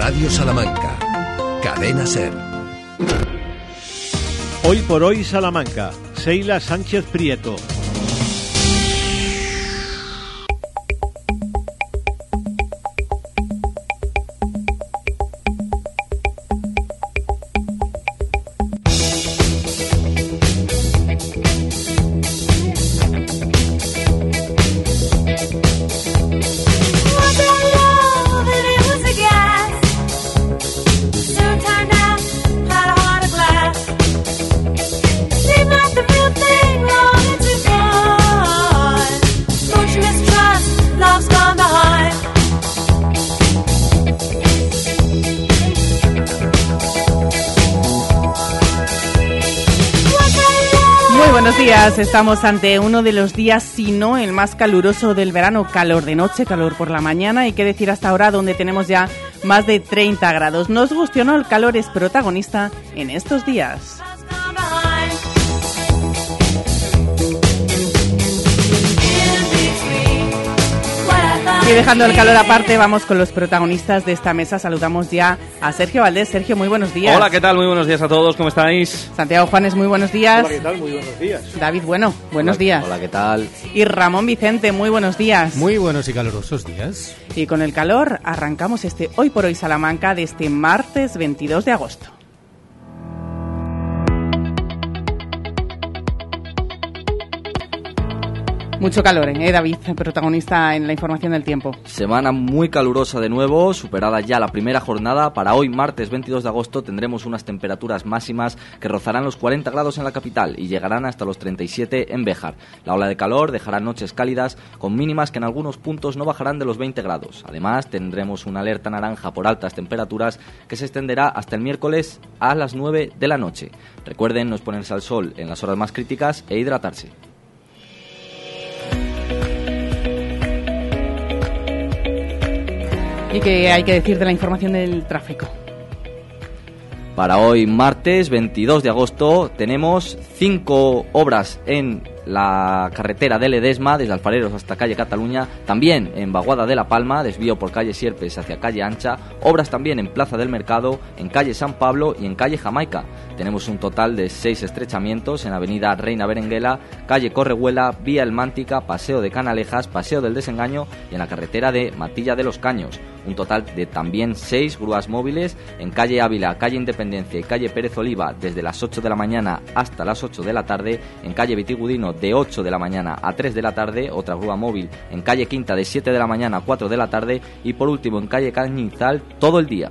Radio Salamanca, Cadena Ser. Hoy por hoy Salamanca, Seila Sánchez Prieto. Estamos ante uno de los días, si no el más caluroso del verano. Calor de noche, calor por la mañana. Y qué decir hasta ahora, donde tenemos ya más de 30 grados. Nos guste o no, el calor es protagonista en estos días. Y dejando el calor aparte, vamos con los protagonistas de esta mesa. Saludamos ya a Sergio Valdés. Sergio, muy buenos días. Hola, ¿qué tal? Muy buenos días a todos. ¿Cómo estáis? Santiago Juanes, muy buenos días. Hola, ¿qué tal? Muy buenos días. David Bueno, buenos días. Hola, ¿qué tal? Y Ramón Vicente, muy buenos días. Muy buenos y calurosos días. Y con el calor arrancamos este Hoy por Hoy Salamanca de este martes 22 de agosto. Mucho calor, ¿eh, David? Protagonista en la información del tiempo. Semana muy calurosa de nuevo, superada ya la primera jornada. Para hoy, martes 22 de agosto, tendremos unas temperaturas máximas que rozarán los 40 grados en la capital y llegarán hasta los 37 en Béjar. La ola de calor dejará noches cálidas con mínimas que en algunos puntos no bajarán de los 20 grados. Además, tendremos una alerta naranja por altas temperaturas que se extenderá hasta el miércoles a las 9 de la noche. Recuerden no exponerse al sol en las horas más críticas e hidratarse. ¿Y qué hay que decir de la información del tráfico? Para hoy, martes 22 de agosto, tenemos cinco obras en la carretera de Ledesma, desde Alfareros hasta calle Cataluña, también en Baguada de la Palma, desvío por calle Sierpes hacia calle Ancha, obras también en Plaza del Mercado, en calle San Pablo y en calle Jamaica. Tenemos un total de seis estrechamientos en avenida Reina Berenguela, calle Correhuela, vía El Mántica, Paseo de Canalejas, Paseo del Desengaño y en la carretera de Matilla de los Caños. Un total de también seis grúas móviles en calle Ávila, calle Independencia y calle Pérez Oliva desde las 8 de la mañana hasta las 8 de la tarde, en calle Vitigudino de 8 de la mañana a 3 de la tarde, otra grúa móvil en calle Quinta de 7 de la mañana a 4 de la tarde y por último en calle Cañizal todo el día.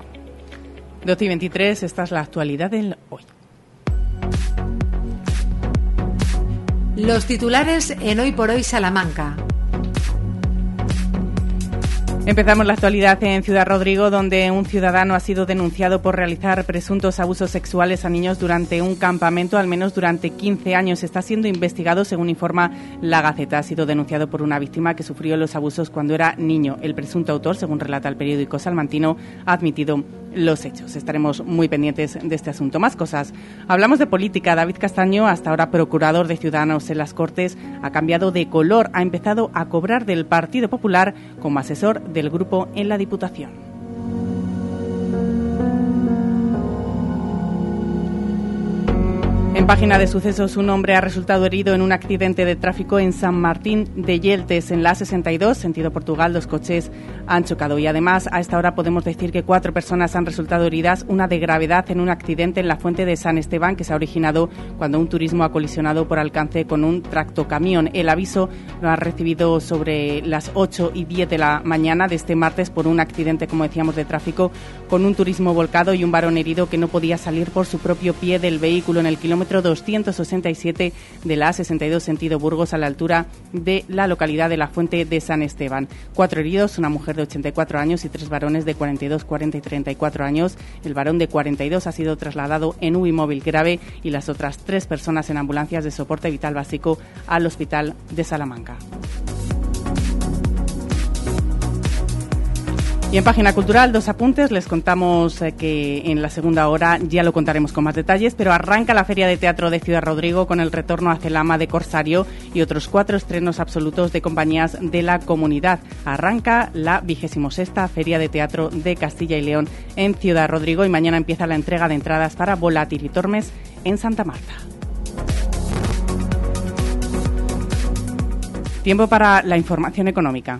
12 y 23, esta es la actualidad del hoy. Los titulares en Hoy por Hoy Salamanca. Empezamos la actualidad en Ciudad Rodrigo, donde un ciudadano ha sido denunciado por realizar presuntos abusos sexuales a niños durante un campamento, al menos durante 15 años. Está siendo investigado, según informa la Gaceta. Ha sido denunciado por una víctima que sufrió los abusos cuando era niño. El presunto autor, según relata el periódico salmantino, ha admitido los hechos. Estaremos muy pendientes de este asunto. Más cosas. Hablamos de política. David Castaño, hasta ahora procurador de Ciudadanos en las Cortes, ha cambiado de color. Ha empezado a cobrar del Partido Popular como asesor del grupo en la Diputación. En página de sucesos, un hombre ha resultado herido en un accidente de tráfico en San Martín de Yeltes, en la 62, sentido Portugal. Dos coches han chocado y además a esta hora podemos decir que cuatro personas han resultado heridas, una de gravedad en un accidente en la fuente de San Esteban que se ha originado cuando un turismo ha colisionado por alcance con un tractocamión. El aviso lo ha recibido sobre las 8 y 10 de la mañana de este martes por un accidente, como decíamos, de tráfico con un turismo volcado y un varón herido que no podía salir por su propio pie del vehículo en el kilómetro 267 de la A62 sentido Burgos a la altura de la localidad de la Fuente de San Esteban. Cuatro heridos, una mujer de 84 años y tres varones de 42, 40 y 34 años. El varón de 42 ha sido trasladado en UBI móvil grave y las otras tres personas en ambulancias de soporte vital básico al Hospital de Salamanca. Y en página cultural, dos apuntes. Les contamos eh, que en la segunda hora ya lo contaremos con más detalles, pero arranca la Feria de Teatro de Ciudad Rodrigo con el retorno a Celama de Corsario y otros cuatro estrenos absolutos de compañías de la comunidad. Arranca la vigésimo sexta Feria de Teatro de Castilla y León en Ciudad Rodrigo y mañana empieza la entrega de entradas para Volátil y Tormes en Santa Marta. Tiempo para la información económica.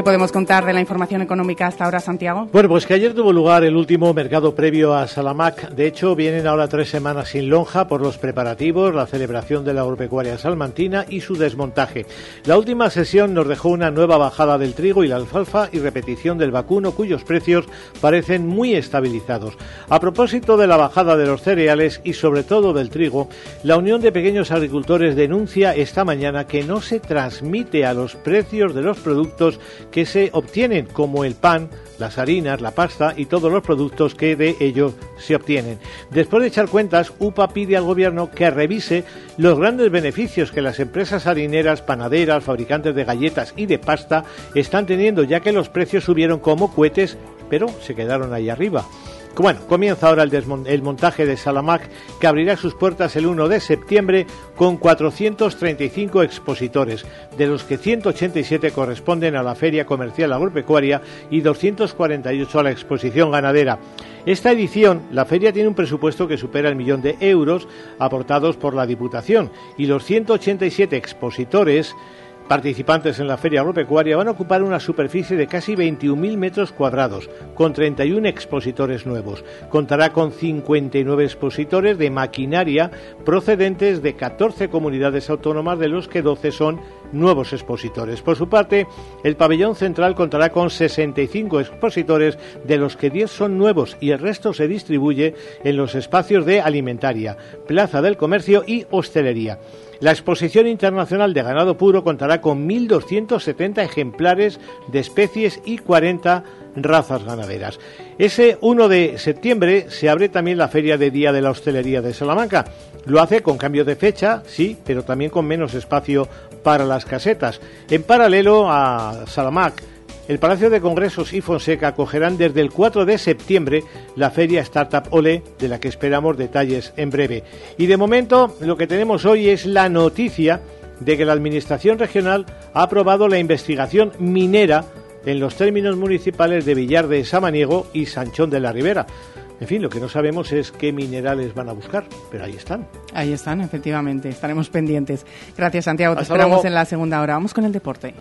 ¿Qué podemos contar de la información económica hasta ahora, Santiago? Bueno, pues que ayer tuvo lugar el último mercado previo a Salamac. De hecho, vienen ahora tres semanas sin lonja por los preparativos, la celebración de la agropecuaria salmantina y su desmontaje. La última sesión nos dejó una nueva bajada del trigo y la alfalfa y repetición del vacuno, cuyos precios parecen muy estabilizados. A propósito de la bajada de los cereales y sobre todo del trigo, la Unión de Pequeños Agricultores denuncia esta mañana que no se transmite a los precios de los productos que se obtienen, como el pan, las harinas, la pasta y todos los productos que de ellos se obtienen. Después de echar cuentas, UPA pide al Gobierno que revise los grandes beneficios que las empresas harineras, panaderas, fabricantes de galletas y de pasta están teniendo, ya que los precios subieron como cohetes, pero se quedaron ahí arriba. Bueno, comienza ahora el, montaje de Salamac, que abrirá sus puertas el 1 de septiembre con 435 expositores, de los que 187 corresponden a la Feria Comercial Agropecuaria y 248 a la exposición ganadera. Esta edición, la feria tiene un presupuesto que supera el millón de euros aportados por la Diputación y los 187 expositores participantes en la Feria Agropecuaria van a ocupar una superficie de casi 21.000 metros cuadrados, con 31 expositores nuevos. Contará con 59 expositores de maquinaria procedentes de 14 comunidades autónomas, de los que 12 son nuevos expositores. Por su parte, el pabellón central contará con 65 expositores, de los que 10 son nuevos y el resto se distribuye en los espacios de alimentaria, plaza del comercio y hostelería. La exposición internacional de ganado puro contará con 1.270 ejemplares de especies y 40 razas ganaderas. Ese 1 de septiembre se abre también la Feria de Día de la Hostelería de Salamanca. Lo hace con cambio de fecha, sí, pero también con menos espacio para las casetas. En paralelo a Salamac, el Palacio de Congresos y Fonseca acogerán desde el 4 de septiembre la feria Startup Ole, de la que esperamos detalles en breve. Y de momento, lo que tenemos hoy es la noticia de que la Administración Regional ha aprobado la investigación minera en los términos municipales de Villar de Samaniego y Sanchón de la Ribera. En fin, lo que no sabemos es qué minerales van a buscar, pero ahí están. Ahí están, efectivamente. Estaremos pendientes. Gracias, Santiago. Te esperamos en la segunda hora. Vamos con el deporte.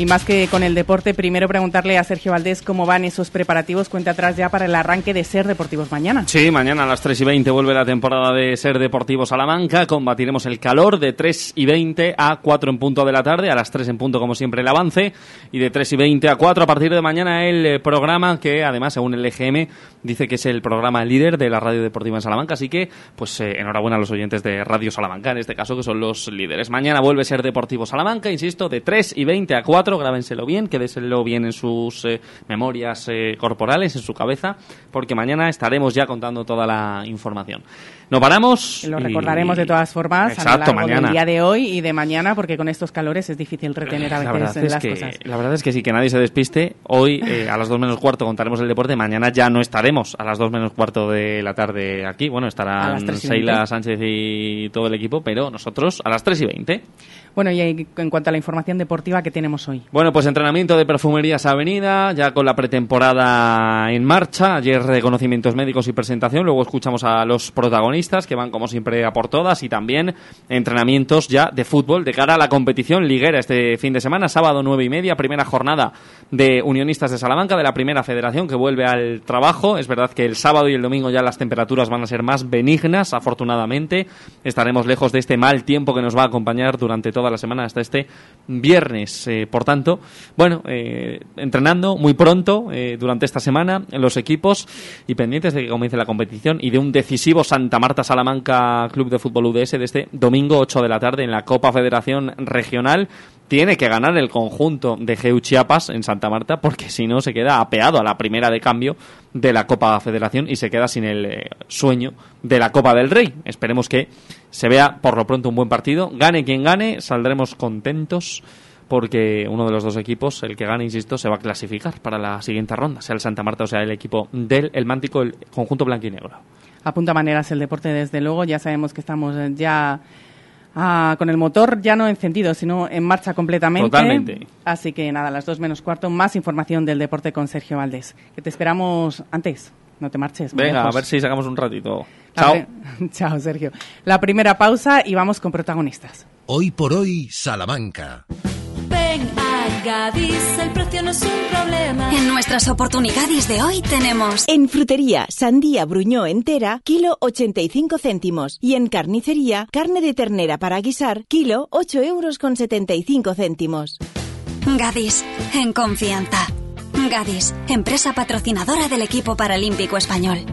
Y más que con el deporte, primero preguntarle a Sergio Valdés cómo van esos preparativos, cuenta atrás ya para el arranque de Ser Deportivos mañana. Sí, mañana a las 3 y 20 vuelve la temporada de Ser Deportivos Salamanca. Combatiremos el calor de 3 y 20 a 4 en punto de la tarde, a las 3 en punto como siempre el avance, y de 3 y 20 a 4 a partir de mañana el eh, programa que además según el EGM dice que es el programa líder de la radio deportiva en Salamanca, así que pues eh, enhorabuena a los oyentes de Radio Salamanca en este caso que son los líderes. Mañana vuelve Ser Deportivos Salamanca, insisto, de 3 y 20 a 4 grábenselo bien, quédeselo bien en sus eh, memorias eh, corporales, en su cabeza, porque mañana estaremos ya contando toda la información. No paramos. Lo recordaremos de todas formas a lo largo del día de hoy y de mañana, porque con estos calores es difícil retener a veces la las cosas. La verdad es que sí, que nadie se despiste. Hoy eh, a las dos menos cuarto contaremos el deporte, mañana ya no estaremos a las dos menos cuarto de la tarde aquí. Bueno, estarán Seila Sánchez y todo el equipo, pero nosotros a las tres y veinte. Bueno, y en cuanto a la información deportiva que tenemos hoy. Bueno, pues entrenamiento de Perfumerías Avenida, ya con la pretemporada en marcha. Ayer reconocimientos médicos y presentación. Luego escuchamos a los protagonistas que van como siempre a por todas y también entrenamientos ya de fútbol de cara a la competición liguera este fin de semana, sábado nueve y media, primera jornada de Unionistas de Salamanca, de la primera federación que vuelve al trabajo. Es verdad que el sábado y el domingo ya las temperaturas van a ser más benignas, afortunadamente. Estaremos lejos de este mal tiempo que nos va a acompañar durante toda la semana hasta este viernes. Eh, por tanto, bueno, eh, entrenando muy pronto eh, durante esta semana en los equipos y pendientes de que comience la competición y de un decisivo Santa Marta Marta Salamanca Club de Fútbol UDS de este domingo 8 de la tarde en la Copa Federación Regional. Tiene que ganar el conjunto de Geu Chiapas en Santa Marta porque si no se queda apeado a la primera de cambio de la Copa Federación y se queda sin el eh, sueño de la Copa del Rey. Esperemos que se vea por lo pronto un buen partido. Gane quien gane, saldremos contentos porque uno de los dos equipos, el que gane, insisto, se va a clasificar para la siguiente ronda, sea el Santa Marta o sea el equipo del el Mántico, el conjunto blanquinegro. Apunta maneras el deporte, desde luego. Ya sabemos que estamos ya ah, con el motor ya no encendido, sino en marcha completamente. Totalmente. Así que nada, las dos menos cuarto, más información del deporte con Sergio Valdés. Que te esperamos antes. No te marches. Venga, a ver si sacamos un ratito. La Chao. Chao, Sergio. La primera pausa y vamos con protagonistas. Hoy por hoy, Salamanca. Gadis, el precio no es un problema. En nuestras oportunidades de hoy tenemos En frutería, sandía bruñó entera, kilo 85 céntimos. Y en carnicería, carne de ternera para guisar, kilo 8 euros con 75 céntimos. Gadis, en confianza. Gadis, empresa patrocinadora del equipo paralímpico español.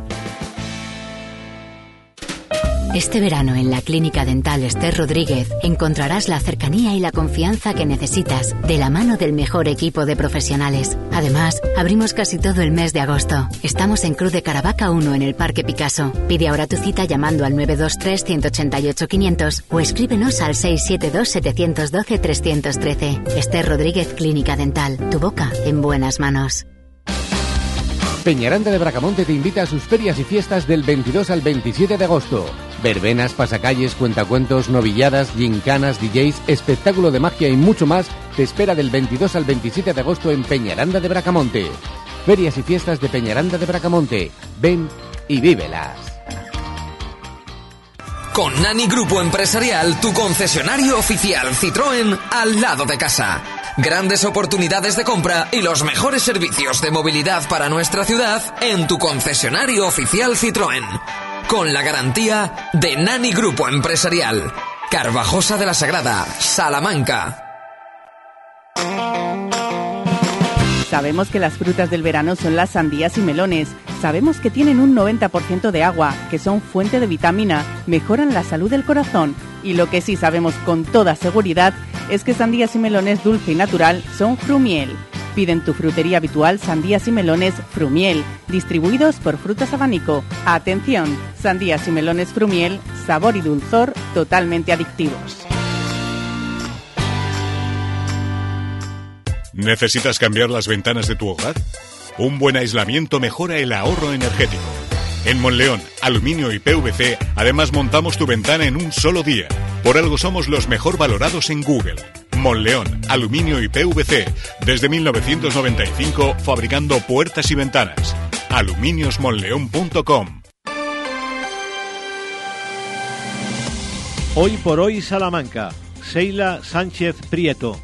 Este verano en la Clínica Dental Esther Rodríguez encontrarás la cercanía y la confianza que necesitas de la mano del mejor equipo de profesionales. Además, abrimos casi todo el mes de agosto. Estamos en Cruz de Caravaca 1 en el Parque Picasso. Pide ahora tu cita llamando al 923-188-500 o escríbenos al 672-712-313. Esther Rodríguez Clínica Dental. Tu boca en buenas manos. Peñaranda de Bracamonte te invita a sus ferias y fiestas del 22 al 27 de agosto. Verbenas, pasacalles, cuentacuentos, novilladas, gincanas, DJs, espectáculo de magia y mucho más te espera del 22 al 27 de agosto en Peñaranda de Bracamonte. Ferias y fiestas de Peñaranda de Bracamonte. Ven y vívelas. Con Nani Grupo Empresarial, tu concesionario oficial Citroën al lado de casa. Grandes oportunidades de compra y los mejores servicios de movilidad para nuestra ciudad en tu concesionario oficial Citroën. Con la garantía de Nani Grupo Empresarial. Carvajosa de la Sagrada, Salamanca. Sabemos que las frutas del verano son las sandías y melones. Sabemos que tienen un 90% de agua, que son fuente de vitamina, mejoran la salud del corazón. Y lo que sí sabemos con toda seguridad es que sandías y melones dulce y natural son Frumiel. Piden tu frutería habitual sandías y melones Frumiel, distribuidos por Frutas Abanico. Atención, sandías y melones Frumiel, sabor y dulzor totalmente adictivos. ¿Necesitas cambiar las ventanas de tu hogar? Un buen aislamiento mejora el ahorro energético. En Monleón, Aluminio y PVC, además montamos tu ventana en un solo día. Por algo somos los mejor valorados en Google. Monleón, Aluminio y PVC, desde 1995 fabricando puertas y ventanas. aluminiosmonleón.com Hoy por hoy, Salamanca. Seila Sánchez Prieto.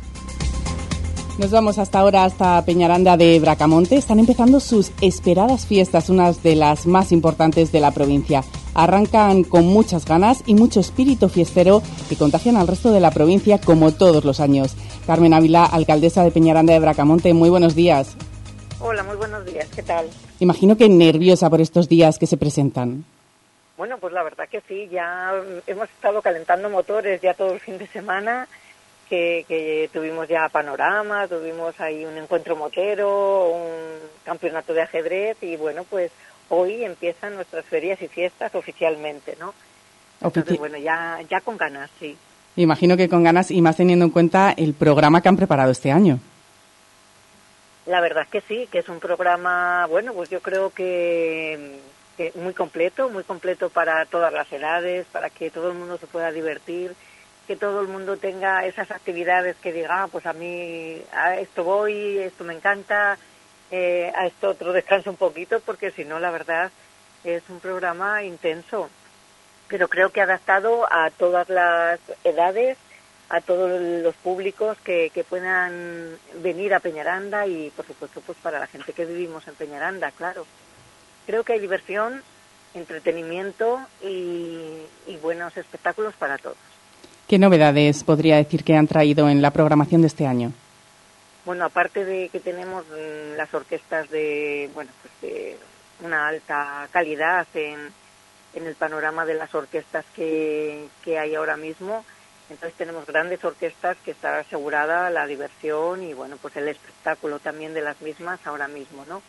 Nos vamos hasta ahora hasta Peñaranda de Bracamonte. Están empezando sus esperadas fiestas, unas de las más importantes de la provincia. Arrancan con muchas ganas y mucho espíritu fiestero que contagian al resto de la provincia como todos los años. Carmen Ávila, alcaldesa de Peñaranda de Bracamonte, muy buenos días. Hola, muy buenos días, ¿qué tal? Imagino que nerviosa por estos días que se presentan. Bueno, pues la verdad que sí, ya hemos estado calentando motores ya todo el fin de semana, que, que tuvimos ya panorama, tuvimos ahí un encuentro motero, un campeonato de ajedrez y bueno, pues hoy empiezan nuestras ferias y fiestas oficialmente, ¿no? Entonces, bueno, ya, ya con ganas, sí. Imagino que con ganas y más teniendo en cuenta el programa que han preparado este año. La verdad es que sí, que es un programa, bueno, pues yo creo que, que muy completo, muy completo para todas las edades, para que todo el mundo se pueda divertir, que todo el mundo tenga esas actividades que diga, ah, pues a mí a esto voy, esto me encanta, eh, a esto otro descanso un poquito, porque si no, la verdad es un programa intenso, pero creo que adaptado a todas las edades, a todos los públicos que, que puedan venir a Peñaranda y, por supuesto, pues para la gente que vivimos en Peñaranda, claro. Creo que hay diversión, entretenimiento y, y buenos espectáculos para todos. ¿Qué novedades podría decir que han traído en la programación de este año? Bueno, aparte de que tenemos mm, las orquestas de, bueno, pues de una alta calidad en, en el panorama de las orquestas que, que hay ahora mismo. Entonces tenemos grandes orquestas que está asegurada la diversión y bueno, pues el espectáculo también de las mismas ahora mismo, ¿no?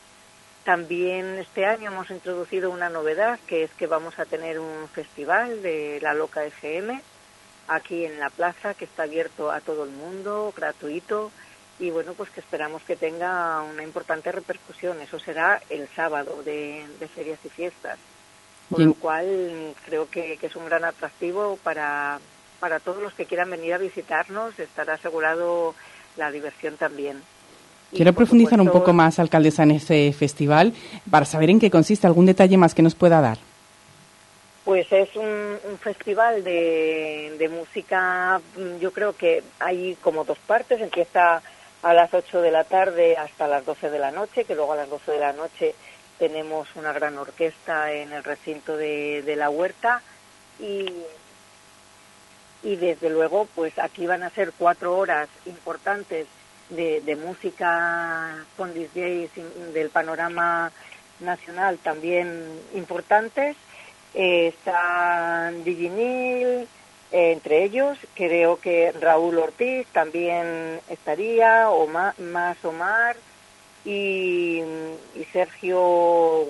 También este año hemos introducido una novedad que es que vamos a tener un festival de la Loca FM aquí en la plaza que está abierto a todo el mundo, gratuito y bueno, pues que esperamos que tenga una importante repercusión. Eso será el sábado de, de ferias y fiestas. Con lo cual creo que, que es un gran atractivo para, para todos los que quieran venir a visitarnos, estará asegurado la diversión también. Quiero profundizar un poco más, alcaldesa, en ese festival para saber en qué consiste. ¿Algún detalle más que nos pueda dar? Pues es un, un festival de, de, música, yo creo que hay como dos partes, empieza a las 8 de la tarde hasta las 12 de la noche, que luego a las 12 de la noche tenemos una gran orquesta en el recinto de, de la huerta y y desde luego pues aquí van a ser cuatro horas importantes de, música con DJs del panorama nacional también importantes. Eh, están Diginil, entre ellos creo que Raúl Ortiz también estaría, Omar, más Omar y, y Sergio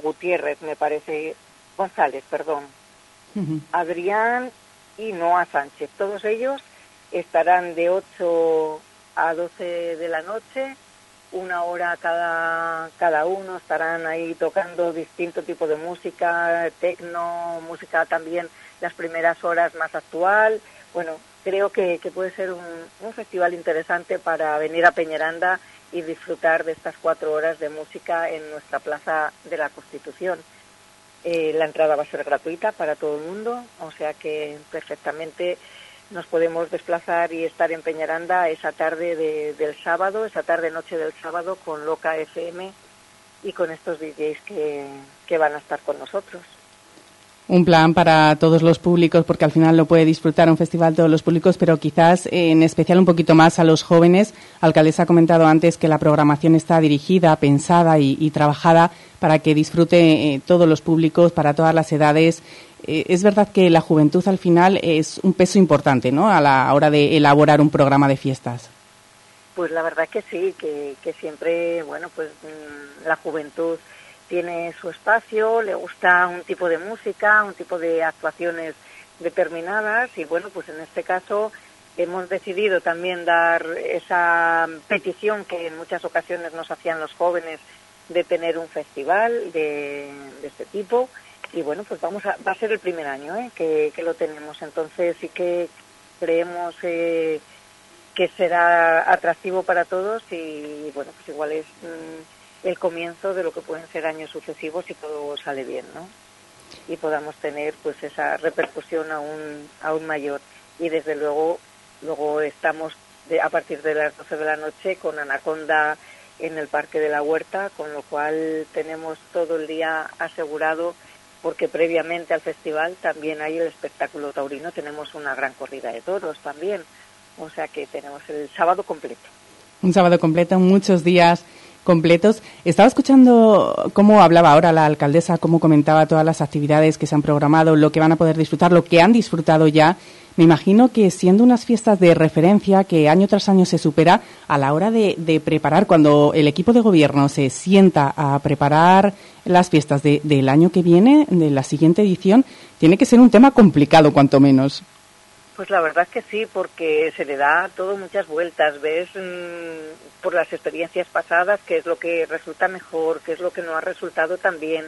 Gutiérrez, me parece, González, perdón. Adrián y Noa Sánchez. Todos ellos estarán de 8 a 12 de la noche, una hora cada, cada uno, estarán ahí tocando distintos tipos de música, tecno, música también las primeras horas más actual. Bueno, creo que, puede ser un, festival interesante para venir a Peñeranda y disfrutar de estas cuatro horas de música en nuestra Plaza de la Constitución. Eh, la entrada va a ser gratuita para todo el mundo, o sea que perfectamente nos podemos desplazar y estar en Peñaranda esa tarde de, del sábado, esa tarde noche del sábado con Loca FM y con estos DJs que, que van a estar con nosotros un plan para todos los públicos, porque al final lo puede disfrutar un festival todos los públicos, pero quizás en especial un poquito más a los jóvenes. Alcaldesa ha comentado antes que la programación está dirigida, pensada y, y trabajada para que disfrute eh, todos los públicos, para todas las edades. Eh, es verdad que la juventud al final es un peso importante, ¿no? A la hora de elaborar un programa de fiestas. Pues la verdad que sí, que, que siempre, bueno, pues mmm, la juventud tiene su espacio, le gusta un tipo de música, un tipo de actuaciones determinadas y bueno, pues en este caso hemos decidido también dar esa petición que en muchas ocasiones nos hacían los jóvenes de tener un festival de, este tipo y bueno, pues vamos a, va a ser el primer año ¿eh? que, que lo tenemos, entonces sí que creemos eh, que será atractivo para todos y bueno, pues igual es... Mmm, el comienzo de lo que pueden ser años sucesivos si todo sale bien, ¿no? Y podamos tener pues esa repercusión aún, aún mayor. Y desde luego, luego estamos de, a partir de las 12 de la noche con Anaconda en el Parque de la Huerta, con lo cual tenemos todo el día asegurado porque previamente al festival también hay el espectáculo taurino, tenemos una gran corrida de toros también, o sea que tenemos el sábado completo. Un sábado completo, muchos días completos. Estaba escuchando cómo hablaba ahora la alcaldesa, cómo comentaba todas las actividades que se han programado, lo que van a poder disfrutar, lo que han disfrutado ya. Me imagino que siendo unas fiestas de referencia que año tras año se supera, a la hora de, preparar, cuando el equipo de gobierno se sienta a preparar las fiestas de, del año que viene, de la siguiente edición, tiene que ser un tema complicado, cuanto menos. Pues la verdad que sí, porque se le da todo muchas vueltas, ves mmm, por las experiencias pasadas qué es lo que resulta mejor, qué es lo que no ha resultado tan bien,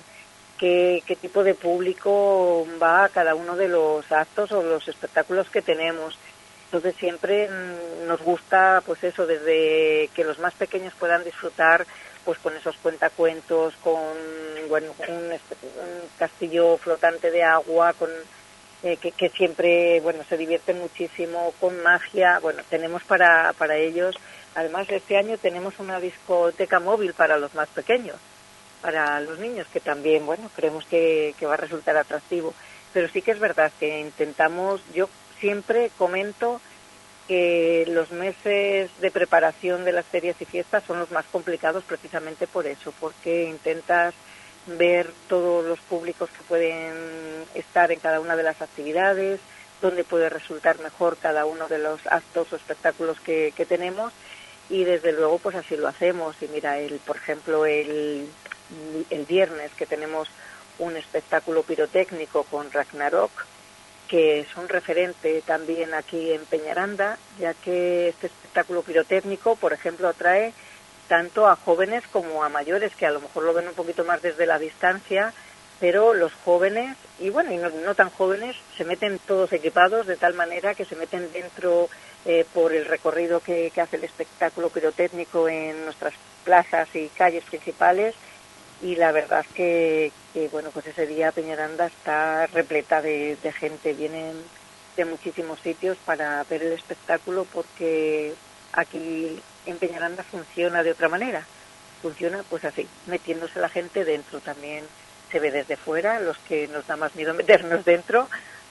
qué, qué tipo de público va a cada uno de los actos o los espectáculos que tenemos. Entonces siempre mmm, nos gusta, pues eso, desde que los más pequeños puedan disfrutar, pues con esos cuentacuentos, con bueno, un, un castillo flotante de agua, con eh, que, siempre bueno se divierten muchísimo con magia bueno tenemos para para ellos. Además este año tenemos una discoteca móvil para los más pequeños para los niños que también bueno creemos que, que va a resultar atractivo. Pero sí que es verdad que intentamos yo siempre comento que los meses de preparación de las ferias y fiestas son los más complicados precisamente por eso porque intentas ver todos los públicos que pueden estar en cada una de las actividades, dónde puede resultar mejor cada uno de los actos o espectáculos que, que tenemos. Y desde luego pues así lo hacemos. Y mira el por ejemplo el, el viernes que tenemos un espectáculo pirotécnico con Ragnarok que es un referente también aquí en Peñaranda ya que este espectáculo pirotécnico por ejemplo atrae tanto a jóvenes como a mayores que a lo mejor lo ven un poquito más desde la distancia pero los jóvenes y bueno y no, tan jóvenes se meten todos equipados de tal manera que se meten dentro eh, por el recorrido que, hace el espectáculo pirotécnico en nuestras plazas y calles principales. Y la verdad es que, bueno pues ese día Peñaranda está repleta de gente. Vienen de muchísimos sitios para ver el espectáculo porque aquí en Peñaranda funciona de otra manera funciona pues así metiéndose la gente dentro también se ve desde fuera, los que nos da más miedo meternos dentro,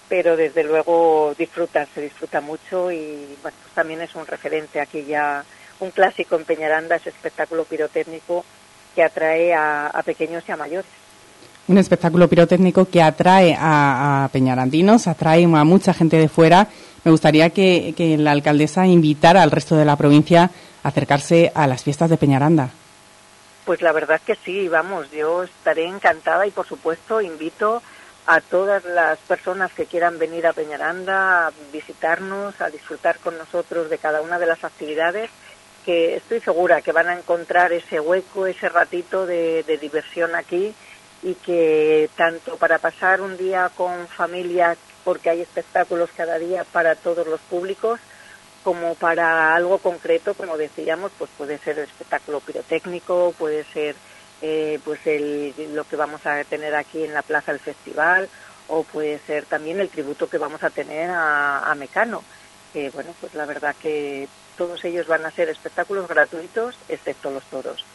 pero desde luego disfruta, se disfruta mucho y pues también es un referente aquí ya, un clásico en Peñaranda, ese espectáculo pirotécnico que atrae a, pequeños y a mayores. Un espectáculo pirotécnico que atrae a, peñarandinos, atrae a mucha gente de fuera. Me gustaría que, que la alcaldesa invitara al resto de la provincia a acercarse a las fiestas de Peñaranda. Pues la verdad que sí, vamos, yo estaré encantada y por supuesto invito a todas las personas que quieran venir a Peñaranda a visitarnos, a disfrutar con nosotros de cada una de las actividades, que estoy segura que van a encontrar ese hueco, ese ratito de, de diversión aquí y que tanto para pasar un día con familia, porque hay espectáculos cada día para todos los públicos, como para algo concreto, como decíamos, pues puede ser el espectáculo pirotécnico, puede ser eh, pues el, lo que vamos a tener aquí en la plaza del festival, o puede ser también el tributo que vamos a tener a, Mecano. Que bueno, pues la verdad que todos ellos van a ser espectáculos gratuitos, excepto los toros.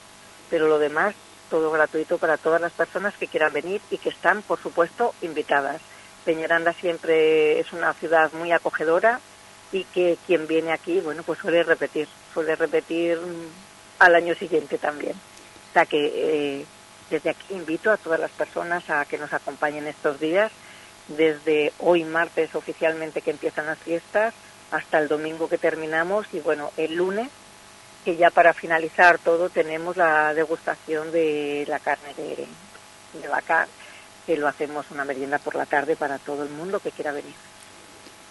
Pero lo demás, todo gratuito para todas las personas que quieran venir y que están, por supuesto, invitadas. Peñaranda siempre es una ciudad muy acogedora, y que quien viene aquí, bueno, pues suele repetir, suele repetir al año siguiente también. O sea que eh, desde aquí invito a todas las personas a que nos acompañen estos días, desde hoy martes oficialmente que empiezan las fiestas, hasta el domingo que terminamos y bueno, el lunes, que ya para finalizar todo tenemos la degustación de la carne de, de vaca, que lo hacemos una merienda por la tarde para todo el mundo que quiera venir.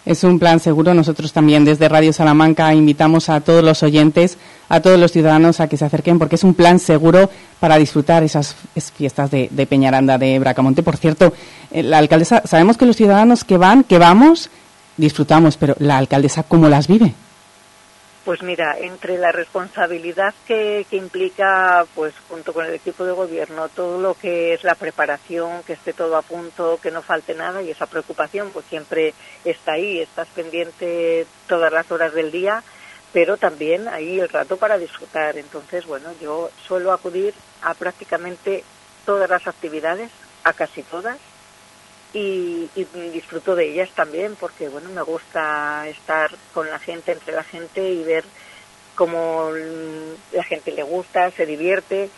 Es un plan seguro. Nosotros también desde Radio Salamanca invitamos a todos los oyentes, a todos los ciudadanos a que se acerquen porque es un plan seguro para disfrutar esas fiestas de, Peñaranda, de Bracamonte. Por cierto, eh, la alcaldesa, sabemos que los ciudadanos que van, que vamos, disfrutamos, pero la alcaldesa, ¿cómo las vive? Pues mira, entre la responsabilidad que, implica, pues junto con el equipo de gobierno, todo lo que es la preparación, que esté todo a punto, que no falte nada y esa preocupación, pues siempre está ahí, estás pendiente todas las horas del día, pero también ahí el rato para disfrutar. Entonces, bueno, yo suelo acudir a prácticamente todas las actividades, a casi todas, y, disfruto de ellas también porque bueno me gusta estar con la gente entre la gente y ver cómo la gente le gusta se divierte.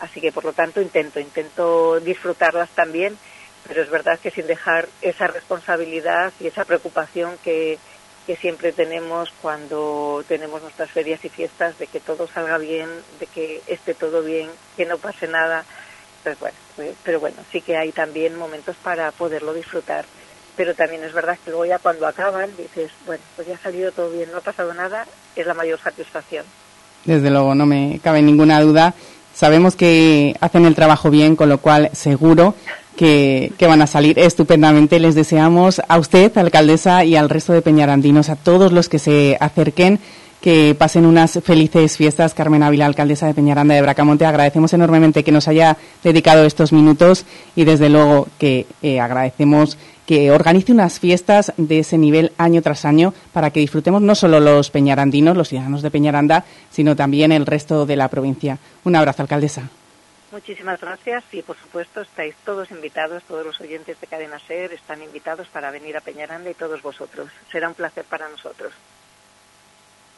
Así que por lo tanto intento intento disfrutarlas también pero es verdad que sin dejar esa responsabilidad y esa preocupación que, que siempre tenemos cuando tenemos nuestras ferias y fiestas de que todo salga bien de que esté todo bien que no pase nada pues bueno, pues, pero bueno, sí que hay también momentos para poderlo disfrutar. Pero también es verdad que luego ya cuando acaban dices, bueno, pues ya ha salido todo bien, no ha pasado nada, es la mayor satisfacción. Desde luego, no me cabe ninguna duda. Sabemos que hacen el trabajo bien, con lo cual seguro que, que, van a salir estupendamente. Les deseamos a usted, alcaldesa, y al resto de peñarandinos, a todos los que se acerquen, que pasen unas felices fiestas. Carmen Ávila, alcaldesa de Peñaranda de Bracamonte, agradecemos enormemente que nos haya dedicado estos minutos y desde luego que eh, agradecemos que organice unas fiestas de ese nivel año tras año para que disfrutemos no solo los peñarandinos, los ciudadanos de Peñaranda, sino también el resto de la provincia. Un abrazo, alcaldesa. Muchísimas gracias y por supuesto estáis todos invitados, todos los oyentes de Cadena Ser están invitados para venir a Peñaranda y todos vosotros. Será un placer para nosotros.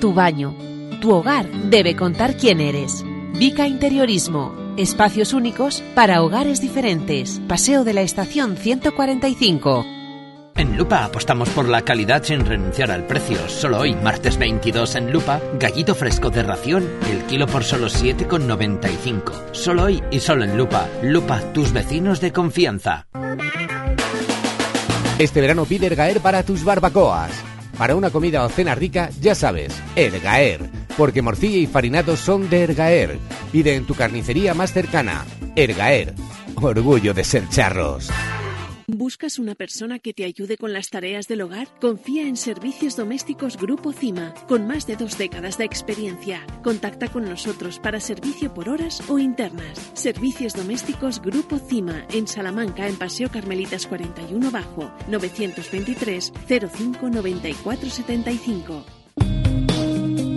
tu baño, tu hogar debe contar quién eres. Vica Interiorismo. Espacios únicos para hogares diferentes. Paseo de la Estación 145. En Lupa apostamos por la calidad sin renunciar al precio. Solo hoy, martes 22 en Lupa, gallito fresco de ración, el kilo por solo 7,95. Solo hoy y solo en Lupa. Lupa, tus vecinos de confianza. Este verano pide Ergaer para tus barbacoas. Para una comida o cena rica, ya sabes, Ergaer, porque morcilla y farinatos son de Ergaer. Pide en tu carnicería más cercana. Ergaer, orgullo de ser charros. ¿Buscas una persona que te ayude con las tareas del hogar? Confía en Servicios Domésticos Grupo CIMA, con más de dos décadas de experiencia. Contacta con nosotros para servicio por horas o internas. Servicios Domésticos Grupo CIMA, en Salamanca, en Paseo Carmelitas 41 Bajo, 923 05 94 75.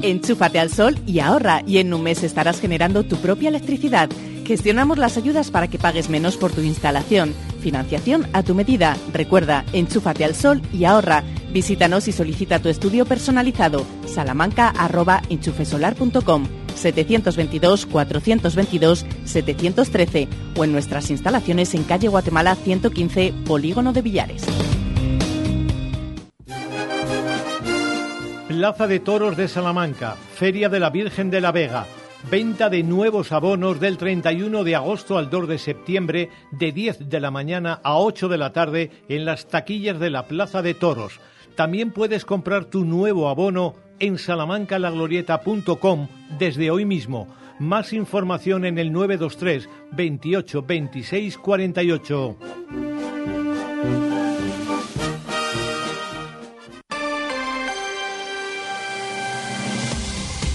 Enchúfate al sol y ahorra, y en un mes estarás generando tu propia electricidad. Gestionamos las ayudas para que pagues menos por tu instalación. Financiación a tu medida. Recuerda, enchúfate al sol y ahorra. Visítanos y solicita tu estudio personalizado. salamanca.enchufesolar.com 722-422-713 o en nuestras instalaciones en calle Guatemala 115, Polígono de Villares. Plaza de Toros de Salamanca, Feria de la Virgen de la Vega. Venta de nuevos abonos del 31 de agosto al 2 de septiembre de 10 de la mañana a 8 de la tarde en las taquillas de la Plaza de Toros. También puedes comprar tu nuevo abono en salamancalaglorieta.com desde hoy mismo. Más información en el 923 28 26 48.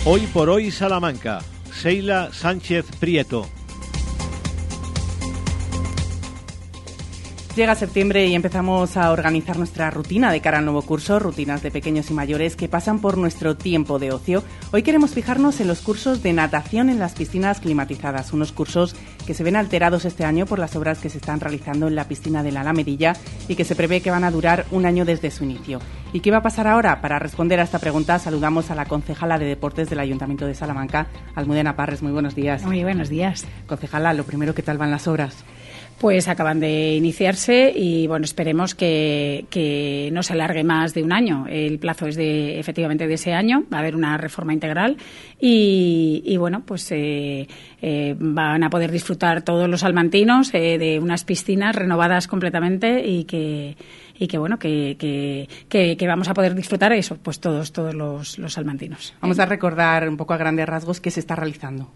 Hoy por hoy Salamanca. Seila Sánchez Prieto. Llega septiembre y empezamos a organizar nuestra rutina de cara al nuevo curso, rutinas de pequeños y mayores que pasan por nuestro tiempo de ocio. Hoy queremos fijarnos en los cursos de natación en las piscinas climatizadas, unos cursos que se ven alterados este año por las obras que se están realizando en la piscina de la Alamedilla y que se prevé que van a durar un año desde su inicio. ¿Y qué va a pasar ahora? Para responder a esta pregunta saludamos a la concejala de deportes del Ayuntamiento de Salamanca, Almudena Parres. Muy buenos días. Muy buenos días. Concejala, lo primero, ¿qué tal van las obras? Pues acaban de iniciarse y bueno, esperemos que, no se alargue más de un año. El plazo es de efectivamente de ese año, va a haber una reforma integral y, bueno, pues eh, eh, van a poder disfrutar todos los almantinos eh, de unas piscinas renovadas completamente y que y que bueno que, que, vamos a poder disfrutar eso pues todos todos los, los salmantinos vamos a recordar un poco a grandes rasgos qué se está realizando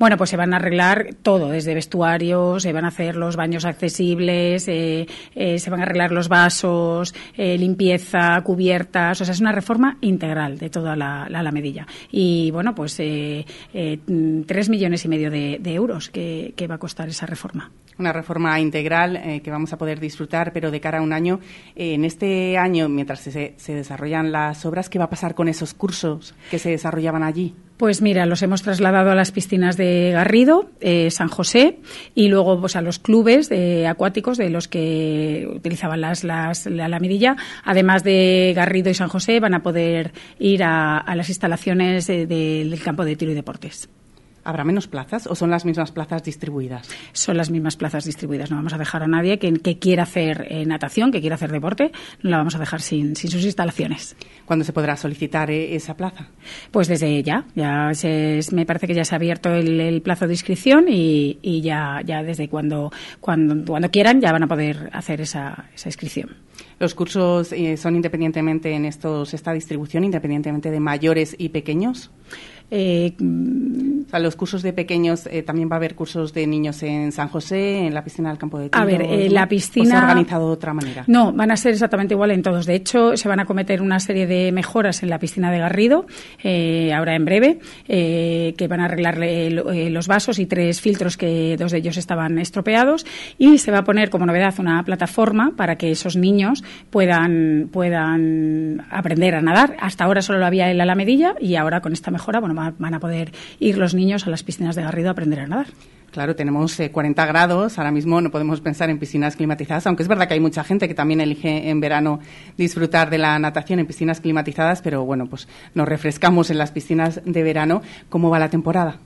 bueno, pues se van a arreglar todo, desde vestuarios, se van a hacer los baños accesibles, eh, eh, se van a arreglar los vasos, eh, limpieza, cubiertas, o sea, es una reforma integral de toda la, la Alamedilla. Y bueno, pues tres millones y medio de, euros que, va a costar esa reforma. Una reforma integral que vamos a poder disfrutar, pero de cara a un año. en este año, mientras se, se desarrollan las obras, ¿qué va a pasar con esos cursos que se desarrollaban allí? Pues mira, los hemos trasladado a las piscinas de Garrido, eh, San José y luego pues, a los clubes de acuáticos de los que utilizaban las, las, la lamidilla. Además de Garrido y San José, van a poder ir a, las instalaciones del campo de tiro y deportes. ¿Habrá menos plazas o son las mismas plazas distribuidas? Son las mismas plazas distribuidas. No vamos a dejar a nadie que, que quiera hacer eh, natación, que quiera hacer deporte, no la vamos a dejar sin, sin sus instalaciones. ¿Cuándo se podrá solicitar eh, esa plaza? Pues desde ya. ya se, me parece que ya se ha abierto el, el plazo de inscripción y, y, ya, ya desde cuando, cuando, cuando quieran ya van a poder hacer esa, esa inscripción. ¿Los cursos eh, son independientemente en estos, esta distribución, independientemente de mayores y pequeños? Eh, o sea, los cursos de pequeños, eh, también va a haber cursos de niños en San José, en la piscina del campo de tiro. A ver, eh, la piscina. ¿O se ha organizado de otra manera? No, van a ser exactamente igual en todos. De hecho, se van a cometer una serie de mejoras en la piscina de Garrido, eh, ahora en breve, que van a arreglarle eh, los vasos y tres filtros que dos de ellos estaban estropeados. Y se va a poner como novedad una plataforma para que esos niños puedan, puedan aprender a nadar. Hasta ahora solo lo había en la Alamedilla y ahora con esta mejora, bueno, van a poder ir los niños a las piscinas de Garrido a aprender a nadar. Claro, tenemos eh, 40 grados, ahora mismo no podemos pensar en piscinas climatizadas, aunque es verdad que hay mucha gente que también elige en verano disfrutar de la natación en piscinas climatizadas, pero bueno, pues nos refrescamos en las piscinas de verano. ¿Cómo va la temporada?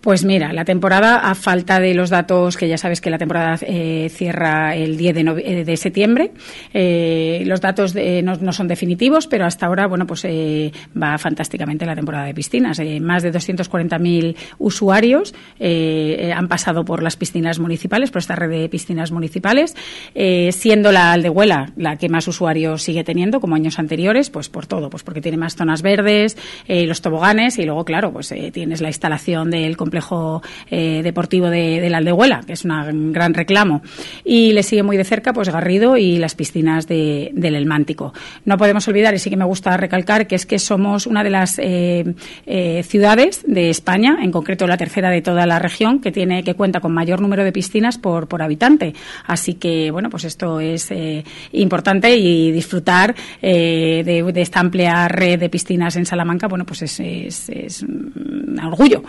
Pues mira, la temporada, a falta de los datos, que ya sabes que la temporada eh, cierra el 10 de, nove- de septiembre, eh, los datos de- no, son definitivos, pero hasta ahora, bueno, pues eh, va fantásticamente la temporada de piscinas. Eh, más de 240.000 usuarios eh, han pasado por las piscinas municipales, por esta red de piscinas municipales, eh, siendo la Aldehuela la que más usuarios sigue teniendo, como años anteriores, pues por todo, pues porque tiene más zonas verdes, eh, los toboganes y luego, claro, pues eh, tienes la instalación del complejo eh, deportivo de, la Aldehuela, que es un gran reclamo. Y le sigue muy de cerca, pues Garrido y las piscinas de- del Elmántico. No podemos olvidar, y sí que me gusta recalcar, que es que somos una de las eh, eh, ciudades de España, en concreto la tercera de toda la región, que tiene que cuenta con mayor número de piscinas por, por habitante. Así que, bueno, pues esto es eh, importante y disfrutar de, de esta amplia red de piscinas en Salamanca, bueno, pues es, es- es un orgullo.